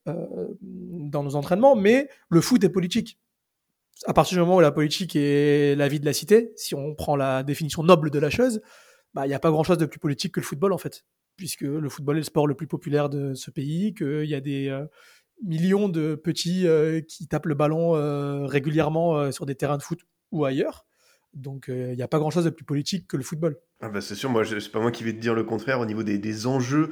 E: euh, dans nos entraînements, mais le foot est politique à partir du moment où la politique est la vie de la cité, si on prend la définition noble de la chose, bah, il n'y a pas grand-chose de plus politique que le football, en fait. Puisque le football est le sport le plus populaire de ce pays, qu'il y a des euh, millions de petits euh, qui tapent le ballon euh, régulièrement sur des terrains de foot ou ailleurs. Donc il n'y a pas grand-chose de plus politique que le football.
D: Ah bah c'est sûr, moi c'est pas moi qui vais te dire le contraire au niveau des, enjeux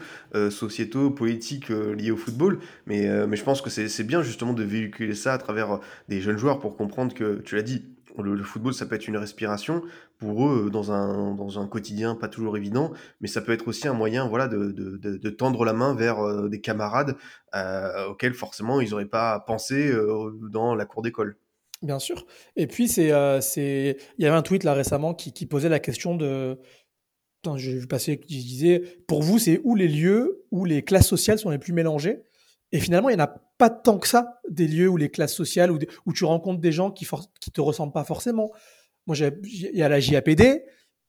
D: sociétaux, politiques liés au football, mais, mais je pense que c'est bien justement de véhiculer ça à travers des jeunes joueurs pour comprendre que, tu l'as dit, le, football, ça peut être une respiration pour eux dans un, dans un quotidien pas toujours évident, mais ça peut être aussi un moyen voilà, de, de, tendre la main vers euh, des camarades euh, auxquels forcément ils n'auraient pas pensé euh, dans la cour d'école.
E: Bien sûr. Et puis, c'est, c'est... il y avait un tweet là récemment qui, posait la question de. qui disait Pour vous, c'est où les lieux où les classes sociales sont les plus mélangées? Et finalement, il n'y en a pas tant que ça des lieux où les classes sociales, où, tu rencontres des gens qui ne te ressemblent pas forcément. Moi, il y a la JAPD,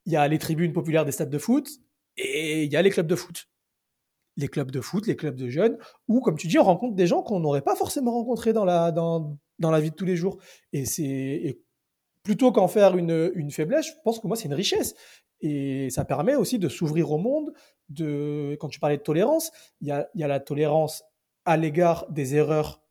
E: il y a les tribunes populaires des stades de foot, et il y a les clubs de foot. Les clubs de foot, les clubs de jeunes, où, comme tu dis, on rencontre des gens qu'on n'aurait pas forcément rencontrés dans la, dans, dans la vie de tous les jours. Et c'est plutôt qu'en faire une, une faiblesse, je pense que moi, c'est une richesse. Et ça permet aussi de s'ouvrir au monde. De, quand tu parlais de tolérance, il y a, il y a la tolérance à l'égard des erreurs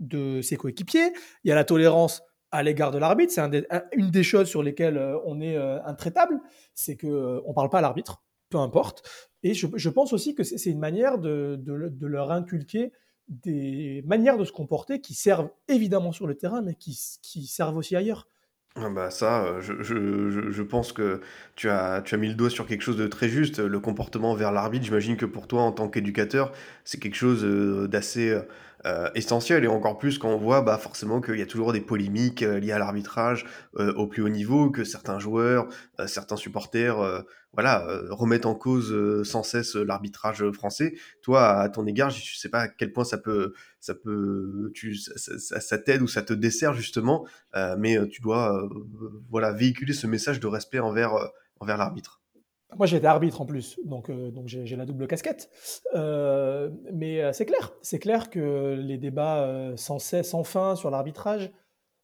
E: de ses coéquipiers, il y a la tolérance à l'égard de l'arbitre. C'est un une des choses sur lesquelles euh, on est euh, intraitable, c'est que euh, on parle pas à l'arbitre, peu importe. Et je, pense aussi que c'est une manière de, leur inculquer des manières de se comporter qui servent évidemment sur le terrain, mais qui servent aussi ailleurs.
D: Ah bah ça, je, je, je, pense que tu as, tu as mis le doigt sur quelque chose de très juste. Le comportement vers l'arbitre, j'imagine que pour toi, en tant qu'éducateur, c'est quelque chose d'assez euh, essentiel et encore plus quand on voit bah, forcément qu'il y a toujours des polémiques euh, liées à l'arbitrage euh, au plus haut niveau, que certains joueurs, certains supporters voilà, remettent en cause sans cesse l'arbitrage français. Toi, à ton égard, je sais pas à quel point ça peut, ça peut, tu, ça, ça, t'aide ou ça te dessert justement, mais tu dois voilà véhiculer ce message de respect envers envers l'arbitre.
E: Moi, j'étais arbitre en plus, donc, euh, j'ai la double casquette. Euh, mais euh, c'est clair, c'est clair que les débats sans cesse, sans fin sur l'arbitrage,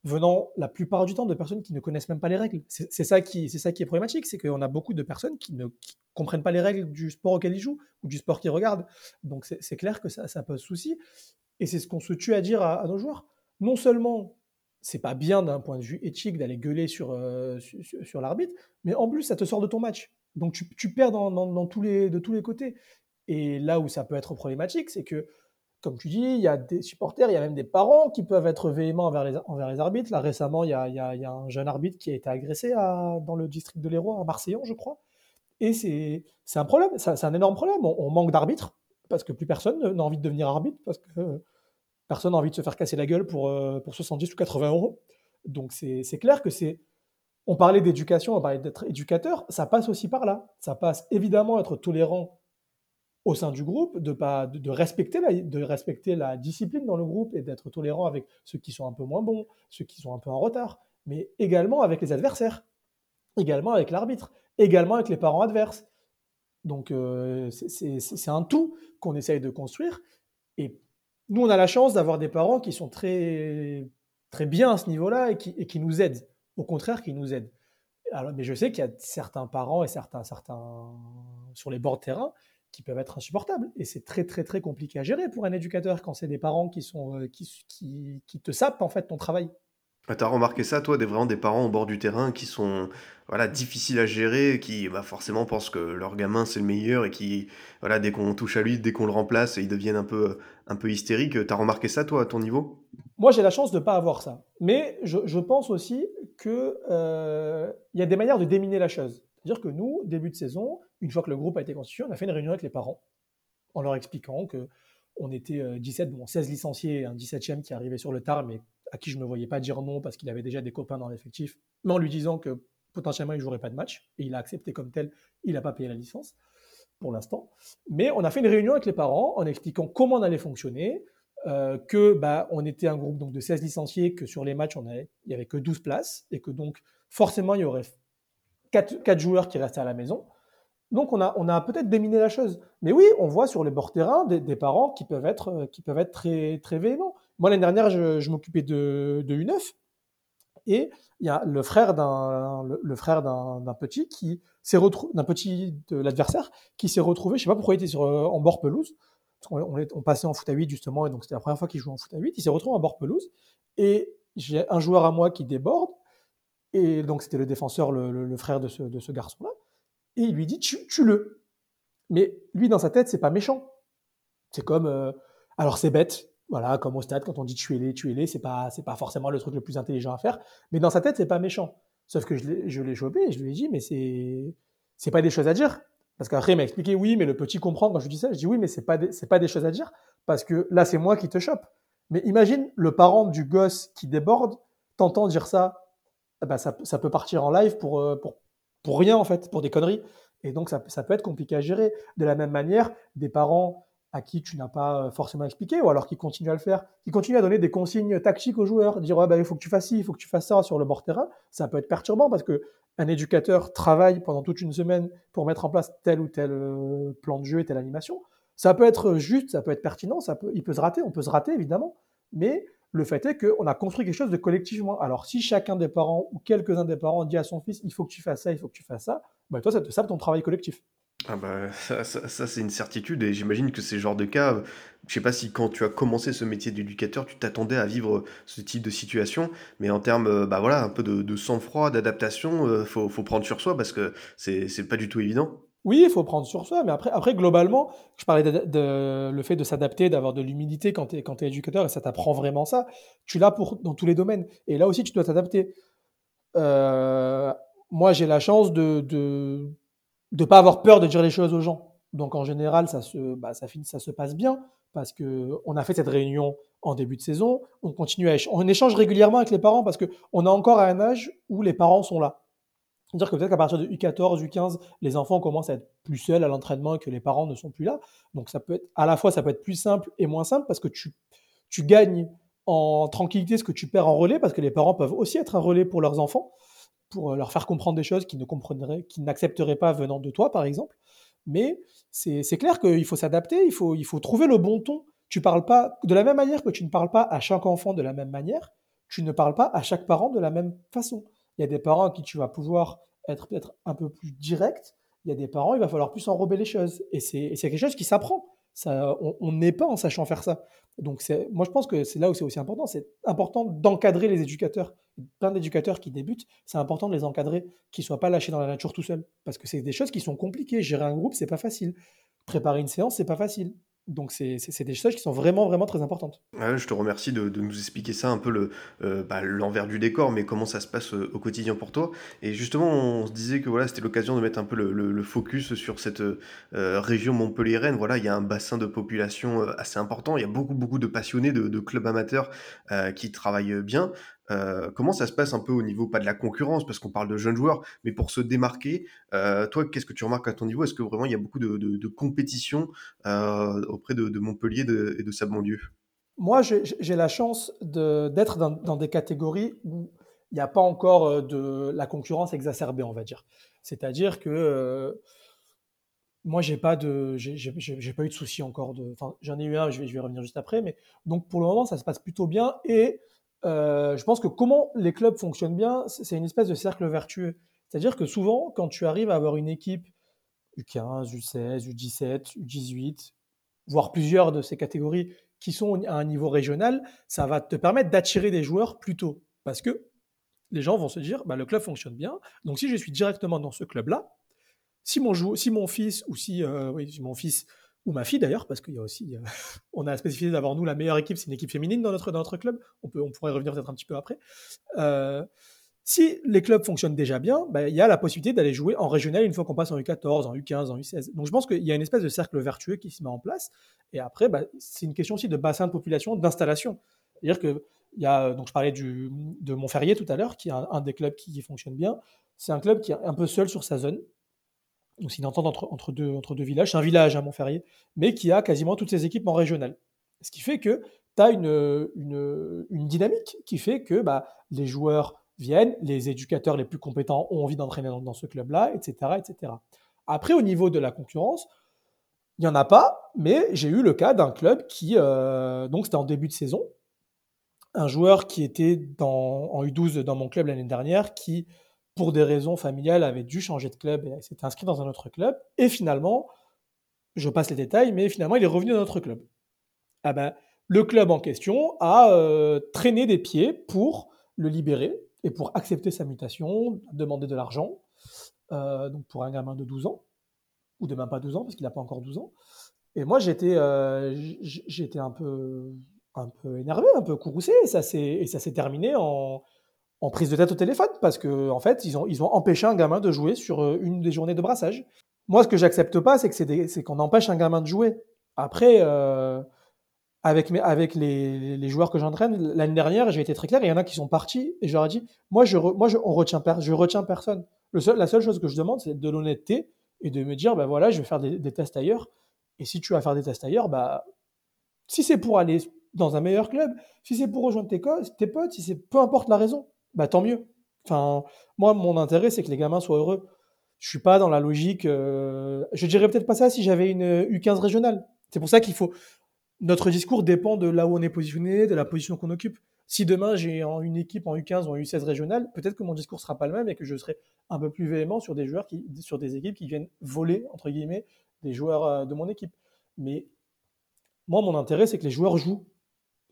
E: venant la plupart du temps de personnes qui ne connaissent même pas les règles. C'est ça qui, est problématique, c'est qu'on a beaucoup de personnes qui ne comprennent pas les règles du sport auquel ils jouent ou du sport qu'ils regardent. Donc c'est clair que ça, pose souci. Et c'est ce qu'on se tue à dire à, nos joueurs. Non seulement c'est pas bien d'un point de vue éthique d'aller gueuler sur l'arbitre, mais en plus ça te sort de ton match. Donc tu, perds dans, tous les, de tous les côtés. Et là où ça peut être problématique, c'est que, comme tu dis, il y a des supporters, il y a même des parents qui peuvent être véhéments envers les, arbitres. Là, récemment, il y, a, un jeune arbitre qui a été agressé dans le district de l'Hérault, à Marseillon, je crois. Et c'est un problème, c'est un énorme problème. On, manque d'arbitres, parce que plus personne n'a envie de devenir arbitre, parce que personne n'a envie de se faire casser la gueule pour, euh, pour 70 ou 80 euros. Donc c'est clair que c'est on parlait d'éducation, on parlait d'être éducateur, ça passe aussi par là. Ça passe évidemment être tolérant au sein du groupe, de, pas, de, respecter la, de respecter la discipline dans le groupe et d'être tolérant avec ceux qui sont un peu moins bons, ceux qui sont un peu en retard, mais également avec les adversaires, également avec l'arbitre, également avec les parents adverses. Donc euh, c'est un tout qu'on essaye de construire. Et nous, on a la chance d'avoir des parents qui sont très, très bien à ce niveau-là et qui, et qui nous aident au contraire, qui nous aident. Alors, mais je sais qu'il y a certains parents et certains, certains sur les bords de terrain qui peuvent être insupportables. Et c'est très, très, très compliqué à gérer pour un éducateur quand c'est des parents qui, sont, euh, qui, qui, qui te sapent en fait ton travail.
D: Ah, t'as remarqué ça, toi, des, vraiment des parents au bord du terrain qui sont voilà, difficiles à gérer, qui bah, forcément pensent que leur gamin c'est le meilleur et qui, voilà, dès qu'on touche à lui, dès qu'on le remplace, ils deviennent un peu, un peu hystériques. T'as remarqué ça, toi, à ton niveau?
E: Moi, j'ai la chance de ne pas avoir ça. Mais je, je pense aussi qu'il euh, y a des manières de déminer la chose. C'est-à-dire que nous, début de saison, une fois que le groupe a été constitué, on a fait une réunion avec les parents en leur expliquant que on était 17, euh, bon, 16 licenciés, un 17e qui arrivait sur le tard, mais à qui je ne me voyais pas dire non parce qu'il avait déjà des copains dans l'effectif, mais en lui disant que potentiellement il ne jouerait pas de match, et il a accepté comme tel, il n'a pas payé la licence pour l'instant. Mais on a fait une réunion avec les parents en expliquant comment on allait fonctionner, euh, que bah, on était un groupe donc, de 16 licenciés, que sur les matchs, il n'y avait que 12 places, et que donc forcément il y aurait 4, 4 joueurs qui restaient à la maison. Donc on a, peut-être déminé la chose. Mais oui, on voit sur les bords terrain des, des, parents qui peuvent être, euh, qui peuvent être très, très véhéments. Moi, l'année dernière, je, m'occupais de, de U9 et il y a le frère d'un le, frère d'un petit qui s'est retrouvé d'un petit de l'adversaire qui s'est retrouvé, je sais pas pourquoi il était sur en bord pelouse. On, on, passait en foot à 8 justement et donc c'était la première fois qu'il jouait en foot à 8. Il s'est retrouvé en bord pelouse et j'ai un joueur à moi qui déborde et donc c'était le défenseur, le, le, frère de ce, de ce garçon-là et il lui dit tue-le. Mais lui dans sa tête c'est pas méchant. C'est comme euh, alors c'est bête, voilà, comme au stade, quand on dit tuez-les, tuez-les, c'est pas, c'est pas forcément le truc le plus intelligent à faire. Mais dans sa tête, c'est pas méchant. Sauf que je l'ai chopé et je lui ai dit, mais c'est, c'est pas des choses à dire. Parce qu'après, il m'a expliqué, oui, mais le petit comprend quand je dis ça. Je dis, oui, mais c'est pas, c'est pas des choses à dire. Parce que là, c'est moi qui te chope. Mais imagine le parent du gosse qui déborde, t'entends dire ça, ben ça, ça, peut partir en live pour, euh, pour, pour rien, en fait, pour des conneries. Et donc, ça, ça peut être compliqué à gérer. De la même manière, des parents à qui tu n'as pas euh, forcément expliqué, ou alors qui continue à le faire, qui continue à donner des consignes tactiques aux joueurs, dire ouais, bah, il faut que tu fasses ci, il faut que tu fasses ça sur le bord terrain, ça peut être perturbant parce que un éducateur travaille pendant toute une semaine pour mettre en place tel ou tel euh, plan de jeu et telle animation. Ça peut être juste, ça peut être pertinent, ça peut, il peut se rater, on peut se rater évidemment, mais le fait est qu'on a construit quelque chose de collectivement. Alors si chacun des parents ou quelques-uns des parents dit à son fils il faut que tu fasses ça, il faut que tu fasses ça, bah toi ça te sape ton travail collectif.
D: Ah bah, ça, c'est une certitude et j'imagine que c'est le genre de cas, je sais pas si quand tu as commencé ce métier d'éducateur, tu t'attendais à vivre ce type de situation, mais en termes, euh, bah voilà, un peu de, sang-froid, d'adaptation, euh, faut, faut prendre sur soi parce que c'est, c'est pas du tout évident.
E: Oui, il faut prendre sur soi, mais après, après globalement, je parlais de, le fait de s'adapter, d'avoir de l'humilité quand tu es, quand éducateur, et ça t'apprend vraiment ça. Tu l'as pour dans tous les domaines. Et là aussi, tu dois t'adapter. Euh, moi, j'ai la chance de de pas avoir peur de dire les choses aux gens. Donc, en général, ça se, bah, ça ça se passe bien parce que on a fait cette réunion en début de saison. On continue à on échange régulièrement avec les parents parce que on est encore à un âge où les parents sont là. C'est-à-dire que peut-être qu'à partir de U14, U15, les enfants commencent à être plus seuls à l'entraînement et que les parents ne sont plus là. Donc ça peut être à la fois ça peut être plus simple et moins simple parce que tu tu gagnes en tranquillité ce que tu perds en relais parce que les parents peuvent aussi être un relais pour leurs enfants pour euh, leur faire comprendre des choses qu'ils ne comprendraient, qu'ils n'accepteraient pas venant de toi par exemple. Mais c'est clair qu'il faut s'adapter, il faut trouver le bon ton. Tu parles pas de la même manière que tu ne parles pas à chaque enfant de la même manière, tu ne parles pas à chaque parent de la même façon. Il y a des parents à qui tu vas pouvoir être peut-être un peu plus direct. Il y a des parents, il va falloir plus enrober les choses. Et c'est quelque chose qui s'apprend. On n'est pas en sachant faire ça. Donc moi je pense que c'est là où c'est aussi important. C'est important d'encadrer les éducateurs. Plein d'éducateurs qui débutent, c'est important de les encadrer, qu'ils soient pas lâchés dans la nature tout seuls. Parce que c'est des choses qui sont compliquées. Gérer un groupe, c'est pas facile. Préparer une séance, c'est pas facile. Donc c'est des choses qui sont vraiment, vraiment très importantes.
D: Je te remercie de, de nous expliquer ça un peu le euh, bah, l'envers du décor, mais comment ça se passe euh, au quotidien pour toi. Et justement, on se disait que voilà, c'était l'occasion de mettre un peu le, le- focus sur cette euh, région montpelliéraine. Voilà, il y a un bassin de population assez important. Il y a beaucoup beaucoup de passionnés de, de clubs amateurs qui travaillent bien. Euh, comment ça se passe un peu au niveau pas de la concurrence, parce qu'on parle de jeunes joueurs, mais pour se démarquer, euh, toi, qu'est-ce que tu remarques à ton niveau? Est-ce que vraiment il y a beaucoup de, compétition euh, auprès de, Montpellier et de sa banlieue?
E: Moi, j'ai la chance d'être dans, des catégories où il n'y a pas encore de la concurrence exacerbée, on va dire. C'est-à-dire que moi, j'ai pas pas eu de soucis encore enfin, j'en ai eu un, je vais, je vais revenir juste après, mais donc pour le moment, ça se passe plutôt bien et je pense que comment les clubs fonctionnent bien, c'est une espèce de cercle vertueux. C'est-à-dire que souvent, quand tu arrives à avoir une équipe U15, U16, U17, U18, voire plusieurs de ces catégories qui sont à un niveau régional, ça va te permettre d'attirer des joueurs plus tôt. Parce que les gens vont se dire, bah, le club fonctionne bien, donc si je suis directement dans ce club-là, si mon, fils ou si, euh, mon fils ou ma fille d'ailleurs, parce qu'il y a aussi, euh, on a spécifié d'avoir nous la meilleure équipe, c'est une équipe féminine dans notre, dans notre club, on, peut, on pourrait revenir peut-être un petit peu après. Euh, si les clubs fonctionnent déjà bien, bah, il y a la possibilité d'aller jouer en régional une fois qu'on passe en U14, en U15, en U16. Donc je pense qu'il y a une espèce de cercle vertueux qui se met en place. Et après, bah, c'est une question aussi de bassin de population, d'installation. C'est-à-dire que y a, donc je parlais de Montferrier tout à l'heure, qui est un, des clubs qui fonctionne bien. C'est un club qui est un peu seul sur sa zone. C'est une entente entre, deux, entre deux villages. C'est un village à Montferrier, mais qui a quasiment toutes ses équipes en régional. Ce qui fait que tu as une, dynamique qui fait que bah, les joueurs viennent, les éducateurs les plus compétents ont envie d'entraîner dans, ce club-là, etc., etc. Après, au niveau de la concurrence, il n'y en a pas, mais j'ai eu le cas d'un club qui, euh, donc c'était en début de saison, un joueur qui était en U12 dans mon club l'année dernière, qui, pour des raisons familiales, avait dû changer de club et s'était inscrit dans un autre club. Et finalement, je passe les détails, mais finalement, il est revenu dans notre club. Ah ben, le club en question a euh, traîné des pieds pour le libérer et pour accepter sa mutation, demander de l'argent, euh, donc pour un gamin de 12 ans, ou de même pas 12 ans, parce qu'il n'a pas encore 12 ans. Et moi, j'étais euh, j'étais un peu, un peu énervé, un peu courroucé, et ça s'est terminé en, en prise de tête au téléphone, parce que en fait, ils ont, ils ont empêché un gamin de jouer sur euh, une des journées de brassage. Moi, ce que j'accepte pas, c'est que c'est qu'on empêche un gamin de jouer. Après, euh, avec, avec les, les joueurs que j'entraîne, l'année dernière, j'ai été très clair, il y en a qui sont partis, et je leur dit, moi, je, re- moi je, on retient je retiens personne. La seule chose que je demande, c'est de l'honnêteté, et de me dire, ben voilà, je vais faire des, tests ailleurs, et si tu vas faire des tests ailleurs, bah, si c'est pour aller dans un meilleur club, si c'est pour rejoindre tes, tes potes, si c'est peu importe la raison, bah tant mieux. Enfin, moi, mon intérêt, c'est que les gamins soient heureux. Je suis pas dans la logique. euh, je dirais peut-être pas ça si j'avais une U15 régionale. C'est pour ça qu'il faut. Notre discours dépend de là où on est positionné, de la position qu'on occupe. Si demain j'ai une équipe en U15 ou en U16 régionale, peut-être que mon discours sera pas le même et que je serai un peu plus véhément sur des joueurs qui, sur des équipes qui viennent voler entre guillemets des joueurs euh, de mon équipe. Mais moi, mon intérêt, c'est que les joueurs jouent.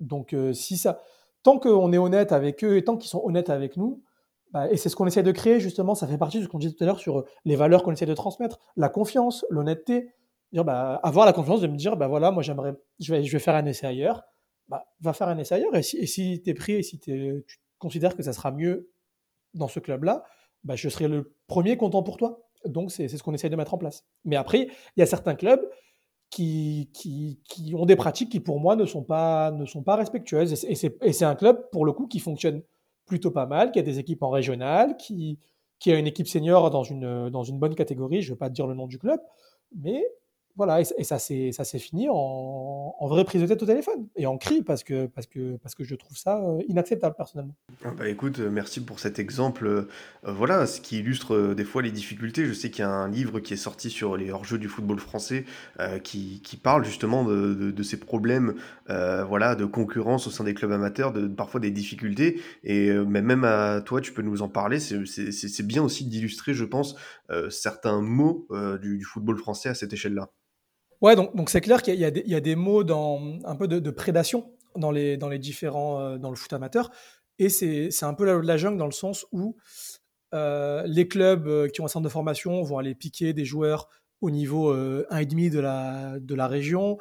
E: Donc, euh, si ça, tant qu'on est honnête avec eux et tant qu'ils sont honnêtes avec nous, bah, et c'est ce qu'on essaie de créer justement, ça fait partie de ce qu'on disait tout à l'heure sur euh, les valeurs qu'on essaie de transmettre, la confiance, l'honnêteté, bah, avoir la confiance de me dire, bah voilà, moi j'aimerais, je vais, faire un essai ailleurs, bah, va faire un essai ailleurs, et si, et tu es pris et si tu considères que ça sera mieux dans ce club-là, bah, je serai le premier content pour toi. Donc c'est ce qu'on essaie de mettre en place. Mais après, il y a certains clubs qui, qui, ont des pratiques qui pour moi ne sont pas, ne sont pas respectueuses. Et c'est un club, pour le coup, qui fonctionne plutôt pas mal, qui a des équipes en régional, qui, qui a une équipe senior dans une, dans une bonne catégorie. Je ne vais pas te dire le nom du club, mais voilà, et, ça s'est fini en, en, vraie prise de tête au téléphone et en cri parce que, parce que, parce que je trouve ça euh, inacceptable personnellement.
D: Ah bah écoute, euh, merci pour cet exemple. Euh, voilà, ce qui illustre des fois les difficultés. Je sais qu'il y a un livre qui est sorti sur les hors-jeux du football français qui, parle justement de, ces problèmes voilà, de concurrence au sein des clubs amateurs, de, parfois des difficultés. Et mais même à toi, tu peux nous en parler. C'est bien aussi d'illustrer, je pense, certains mots du football français à cette échelle-là.
E: Ouais, donc c'est clair qu'il y, a des mots dans un peu de, prédation dans les différents euh, dans le foot amateur et c'est un peu la, jungle dans le sens où euh, les clubs euh, qui ont un centre de formation vont aller piquer des joueurs au niveau 1,5 de la, de la région.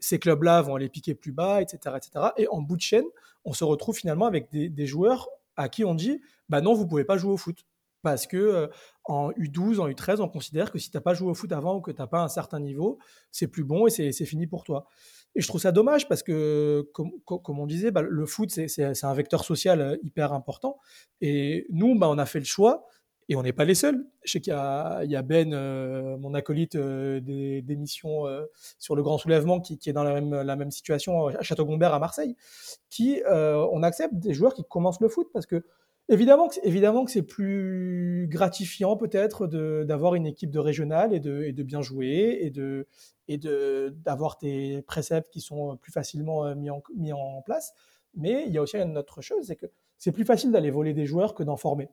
E: ces clubs-là vont aller piquer plus bas, etc., etc. Et en bout de chaîne, on se retrouve finalement avec des, des joueurs à qui on dit bah non, vous pouvez pas jouer au foot parce que en U12, en U13, on considère que si tu n'as pas joué au foot avant ou que tu n'as pas un certain niveau, c'est plus bon et c'est fini pour toi. Et je trouve ça dommage parce que, comme, on disait, bah, le foot, c'est un vecteur social hyper important. Et nous, bah, on a fait le choix, et on n'est pas les seuls. Je sais qu'il y, a Ben, mon acolyte des, missions sur le grand soulèvement, qui, est dans la même, la même situation à Château-Gombert, à Marseille, qui, on accepte des joueurs qui commencent le foot parce que Évidemment que, évidemment que c'est plus gratifiant peut-être d'avoir une équipe de régionale et de, de bien jouer et de et d'avoir tes préceptes qui sont plus facilement euh, mis en, mis en place. Mais il y a aussi une autre chose, c'est que c'est plus facile d'aller voler des joueurs que d'en former.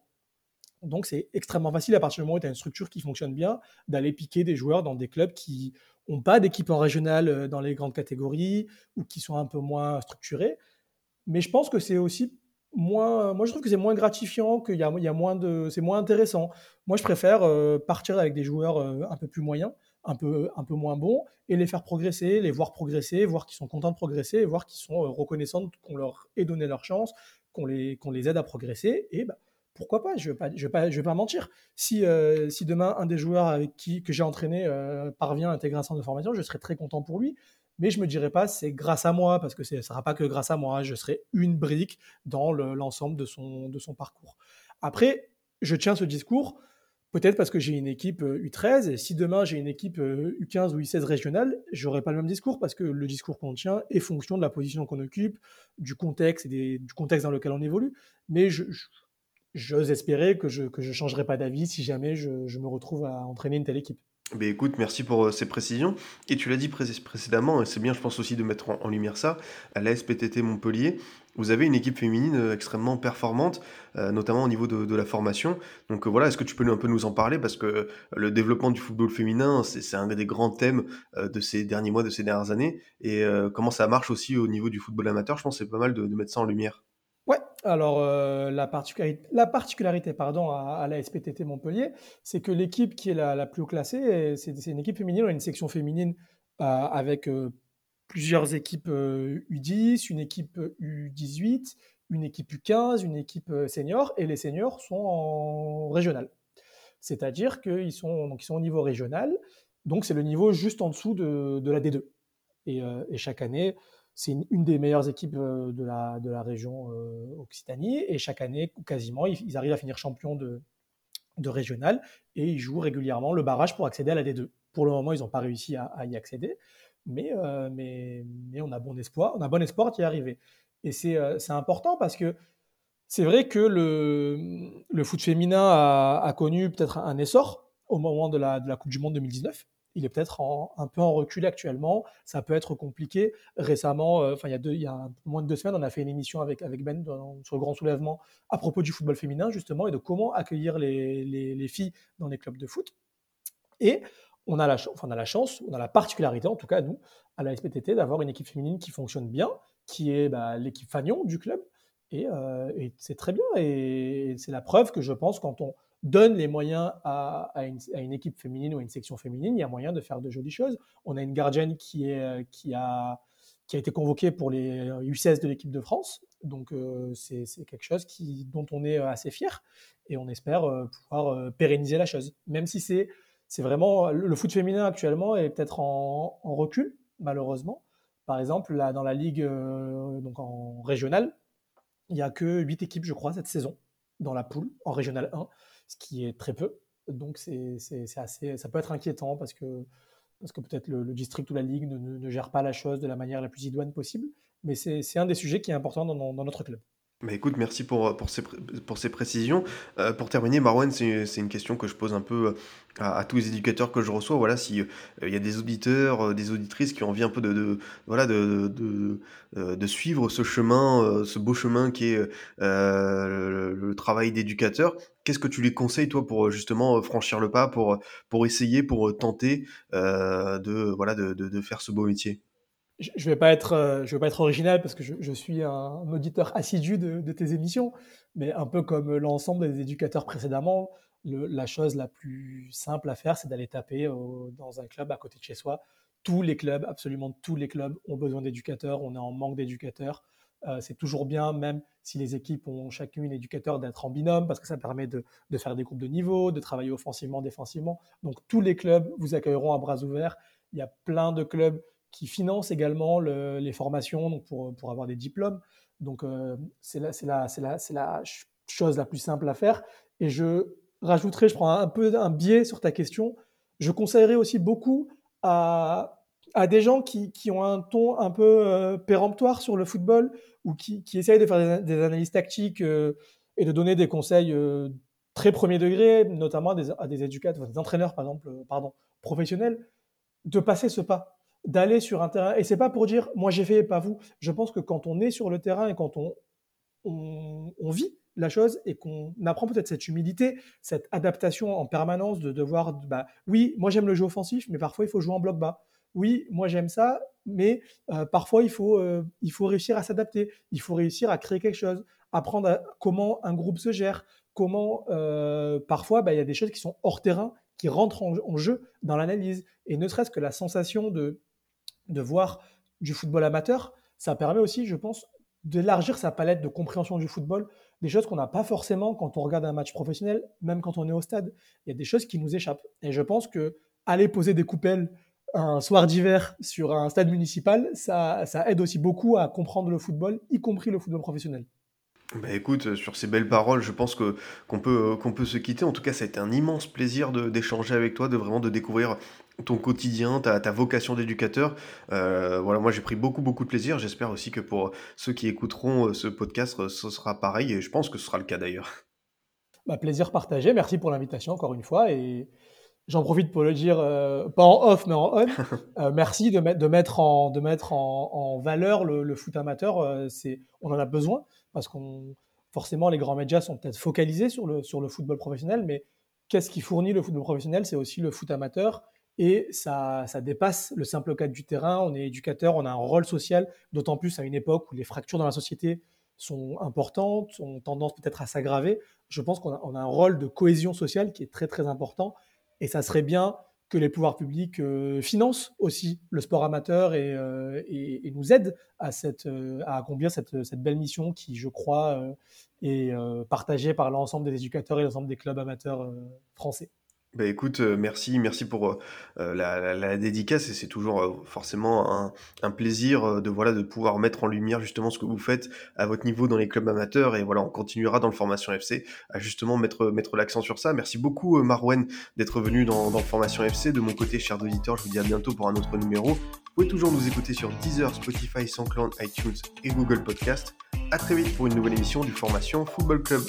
E: Donc c'est extrêmement facile à partir du moment où tu as une structure qui fonctionne bien, d'aller piquer des joueurs dans des clubs qui n'ont pas d'équipe en régionale euh, dans les grandes catégories ou qui sont un peu moins structurés. Mais je pense que c'est aussi moins, moi je trouve que c'est moins gratifiant, qu'il y a, il y a moins de, c'est moins intéressant. Moi je préfère euh, partir avec des joueurs euh, un peu plus moyens, un peu, un peu moins bons, et les faire progresser, les voir progresser, voir qu'ils sont contents de progresser, voir qu'ils sont euh, reconnaissants qu'on leur ait donné leur chance, qu'on les, qu'on les aide à progresser, et bah, pourquoi pas? Je ne vais, vais, vais pas mentir. Si, si demain un des joueurs avec qui, que j'ai entraîné parvient à intégrer un centre de formation, je serai très content pour lui mais je me dirais pas c'est grâce à moi parce que ce ne sera pas que grâce à moi, je serai une brique dans l'ensemble de, son, parcours. Après, je tiens ce discours peut-être parce que j'ai une équipe U13 euh, et si demain j'ai une équipe U15 euh, ou U16 régionale, j'aurai pas le même discours parce que le discours qu'on tient est fonction de la position qu'on occupe, du contexte et du contexte dans lequel on évolue. Mais je, j'ose espérer que je ne changerai pas d'avis si jamais je me retrouve à entraîner une telle équipe.
D: Ben écoute, merci pour euh, ces précisions. Et tu l'as dit précédemment, et c'est bien, je pense aussi de mettre en, lumière ça, à la SPTT Montpellier, vous avez une équipe féminine euh, extrêmement performante, euh, notamment au niveau de, la formation. Donc voilà, est-ce que tu peux un peu nous en parler? Parce que le développement du football féminin, c'est un des grands thèmes de ces derniers mois, de ces dernières années. Et comment ça marche aussi au niveau du football amateur, je pense que c'est pas mal de mettre ça en lumière.
E: Ouais, alors euh, la particularité, la particularité pardon, à, la SPTT Montpellier, c'est que l'équipe qui est la, plus haut classée, c'est une équipe féminine, on a une section féminine euh, avec euh, plusieurs équipes U10, une équipe U18, une équipe U15, une équipe senior, et les seniors sont en régional. C'est-à-dire qu'ils sont, sont au niveau régional, donc c'est le niveau juste en dessous de, la D2. Et, et chaque année, c'est une, des meilleures équipes euh, de la, de la région euh, Occitanie. Et chaque année, quasiment, ils, arrivent à finir champion de, de régional et ils jouent régulièrement le barrage pour accéder à la D2. Pour le moment, ils n'ont pas réussi à, y accéder, mais, euh, mais, mais, on a bon espoir, on a bon espoir d'y arriver. Et c'est important parce que c'est vrai que le, le foot féminin a, a connu peut-être un essor au moment de la, de la Coupe du Monde 2019 il est peut-être un peu en recul actuellement. Ça peut être compliqué. Récemment, euh, enfin il, y a il y a moins de deux semaines, on a fait une émission avec, avec Ben sur le grand soulèvement à propos du football féminin justement et de comment accueillir les, les, filles dans les clubs de foot. Et on a, la, enfin, on a la chance, on a la particularité en tout cas nous à la SPTT d'avoir une équipe féminine qui fonctionne bien, qui est bah, l'équipe Fagnon du club. Et, euh, et c'est très bien. Et c'est la preuve que je pense quand on donne les moyens à, une, équipe féminine ou à une section féminine, il y a moyen de faire de jolies choses. On a une gardienne qui, est, qui, a, été convoquée pour les U16 de l'équipe de France. Donc euh, c'est quelque chose dont on est assez fier et on espère euh, pouvoir euh, pérenniser la chose. Même si c'est vraiment le foot féminin actuellement est peut-être en, recul malheureusement. Par exemple, là, dans la ligue donc en régionale, il n'y a que 8 équipes, je crois, cette saison dans la poule en régional 1 ce qui est très peu. Donc c'est assez, ça peut être inquiétant parce que, parce que peut-être le, district ou la ligue ne, gère pas la chose de la manière la plus idoine possible. Mais c'est un des sujets qui est important dans notre club.
D: Bah écoute, merci pour, pour, ces, pour ces précisions. Euh, pour terminer, Marwan, c'est une question que je pose un peu à, tous les éducateurs que je reçois. Voilà, si euh, il y a des auditeurs, euh, des auditrices qui ont envie un peu de, de voilà de, de, de, suivre ce chemin, ce beau chemin qui est le, le, travail d'éducateur, qu'est-ce que tu les conseilles toi pour justement franchir le pas, pour pour essayer, pour tenter de voilà de, de faire ce beau métier?
E: Je vais pas être, euh, vais pas être original parce que je, suis un auditeur assidu de, tes émissions, mais un peu comme l'ensemble des éducateurs précédemment, la chose la plus simple à faire, c'est d'aller taper dans un club à côté de chez soi. Tous les clubs, absolument tous les clubs, ont besoin d'éducateurs. On est en manque d'éducateurs. Euh, c'est toujours bien, même si les équipes ont chacune un éducateur, d'être en binôme, parce que ça permet de, faire des groupes de niveau, de travailler offensivement, défensivement. Donc tous les clubs vous accueilleront à bras ouverts. Il y a plein de clubs qui finance également les formations pour, pour avoir des diplômes. Donc euh, c'est la, la, la, la chose la plus simple à faire. Et je rajouterai, je prends un peu un biais sur ta question, je conseillerais aussi beaucoup à, à des gens qui, qui, ont un ton un peu euh, péremptoire sur le football ou qui, qui essayent de faire des, analyses tactiques euh, et de donner des conseils très premier degré, notamment à des, à des éducateurs, des entraîneurs par exemple, pardon, professionnels, de passer ce pas d'aller sur un terrain. Et c'est pas pour dire, moi j'ai fait pas vous. Je pense que quand on est sur le terrain et quand on, on, vit la chose et qu'on apprend peut-être cette humilité, cette adaptation en permanence de devoir, bah, oui, moi j'aime le jeu offensif, mais parfois il faut jouer en bloc bas. Oui, moi j'aime ça, mais euh, parfois il faut, euh, il faut réussir à s'adapter, il faut réussir à créer quelque chose, apprendre comment un groupe se gère, comment euh, parfois bah, il y a des choses qui sont hors terrain, qui rentrent en jeu dans l'analyse. Et ne serait-ce que la sensation de de voir du football amateur, ça permet aussi, je pense, d'élargir sa palette de compréhension du football, des choses qu'on n'a pas forcément quand on regarde un match professionnel, même quand on est au stade. Il y a des choses qui nous échappent. Et je pense que aller poser des coupelles un soir d'hiver sur un stade municipal, ça, ça aide aussi beaucoup à comprendre le football, y compris le football professionnel.
D: Bah écoute, sur ces belles paroles, je pense que qu'on peut peut se quitter. En tout cas, ça a été un immense plaisir d'échanger avec toi, de vraiment de découvrir ton quotidien, ta, ta vocation d'éducateur. Euh, voilà, moi j'ai pris beaucoup beaucoup de plaisir. J'espère aussi que pour ceux qui écouteront ce podcast, ce sera pareil, et je pense que ce sera le cas d'ailleurs.
E: Bah, plaisir partagé. Merci pour l'invitation encore une fois et j'en profite pour le dire, pas en off mais en on. merci de, de, mettre en de mettre en, en valeur le, le, foot amateur. c'est on en a besoin parce qu'on forcément les grands médias sont peut-être focalisés sur le, sur le football professionnel, mais qu'est-ce qui fournit le football professionnel? C'est aussi le foot amateur et ça, dépasse le simple cadre du terrain. On est éducateur, on a un rôle social, d'autant plus à une époque où les fractures dans la société sont importantes, ont tendance peut-être à s'aggraver. Je pense qu'on a, un rôle de cohésion sociale qui est très très important et ça serait bien que les pouvoirs publics euh, financent aussi le sport amateur et, euh, nous aident à, euh, accomplir cette, belle mission qui, je crois, est partagée par l'ensemble des éducateurs et l'ensemble des clubs amateurs français.
D: Bah écoute, euh, merci, merci pour euh, euh, la, la, dédicace et c'est toujours forcément un, un plaisir de voilà de pouvoir mettre en lumière justement ce que vous faites à votre niveau dans les clubs amateurs et voilà on continuera dans le formation FC à justement mettre mettre l'accent sur ça. Merci beaucoup Marwen d'être venu dans, dans formation FC. De mon côté, chers auditeurs, je vous dis à bientôt pour un autre numéro. Vous pouvez toujours nous écouter sur Deezer, Spotify, SoundCloud, iTunes et Google Podcast. À très vite pour une nouvelle émission du Formation Football Club.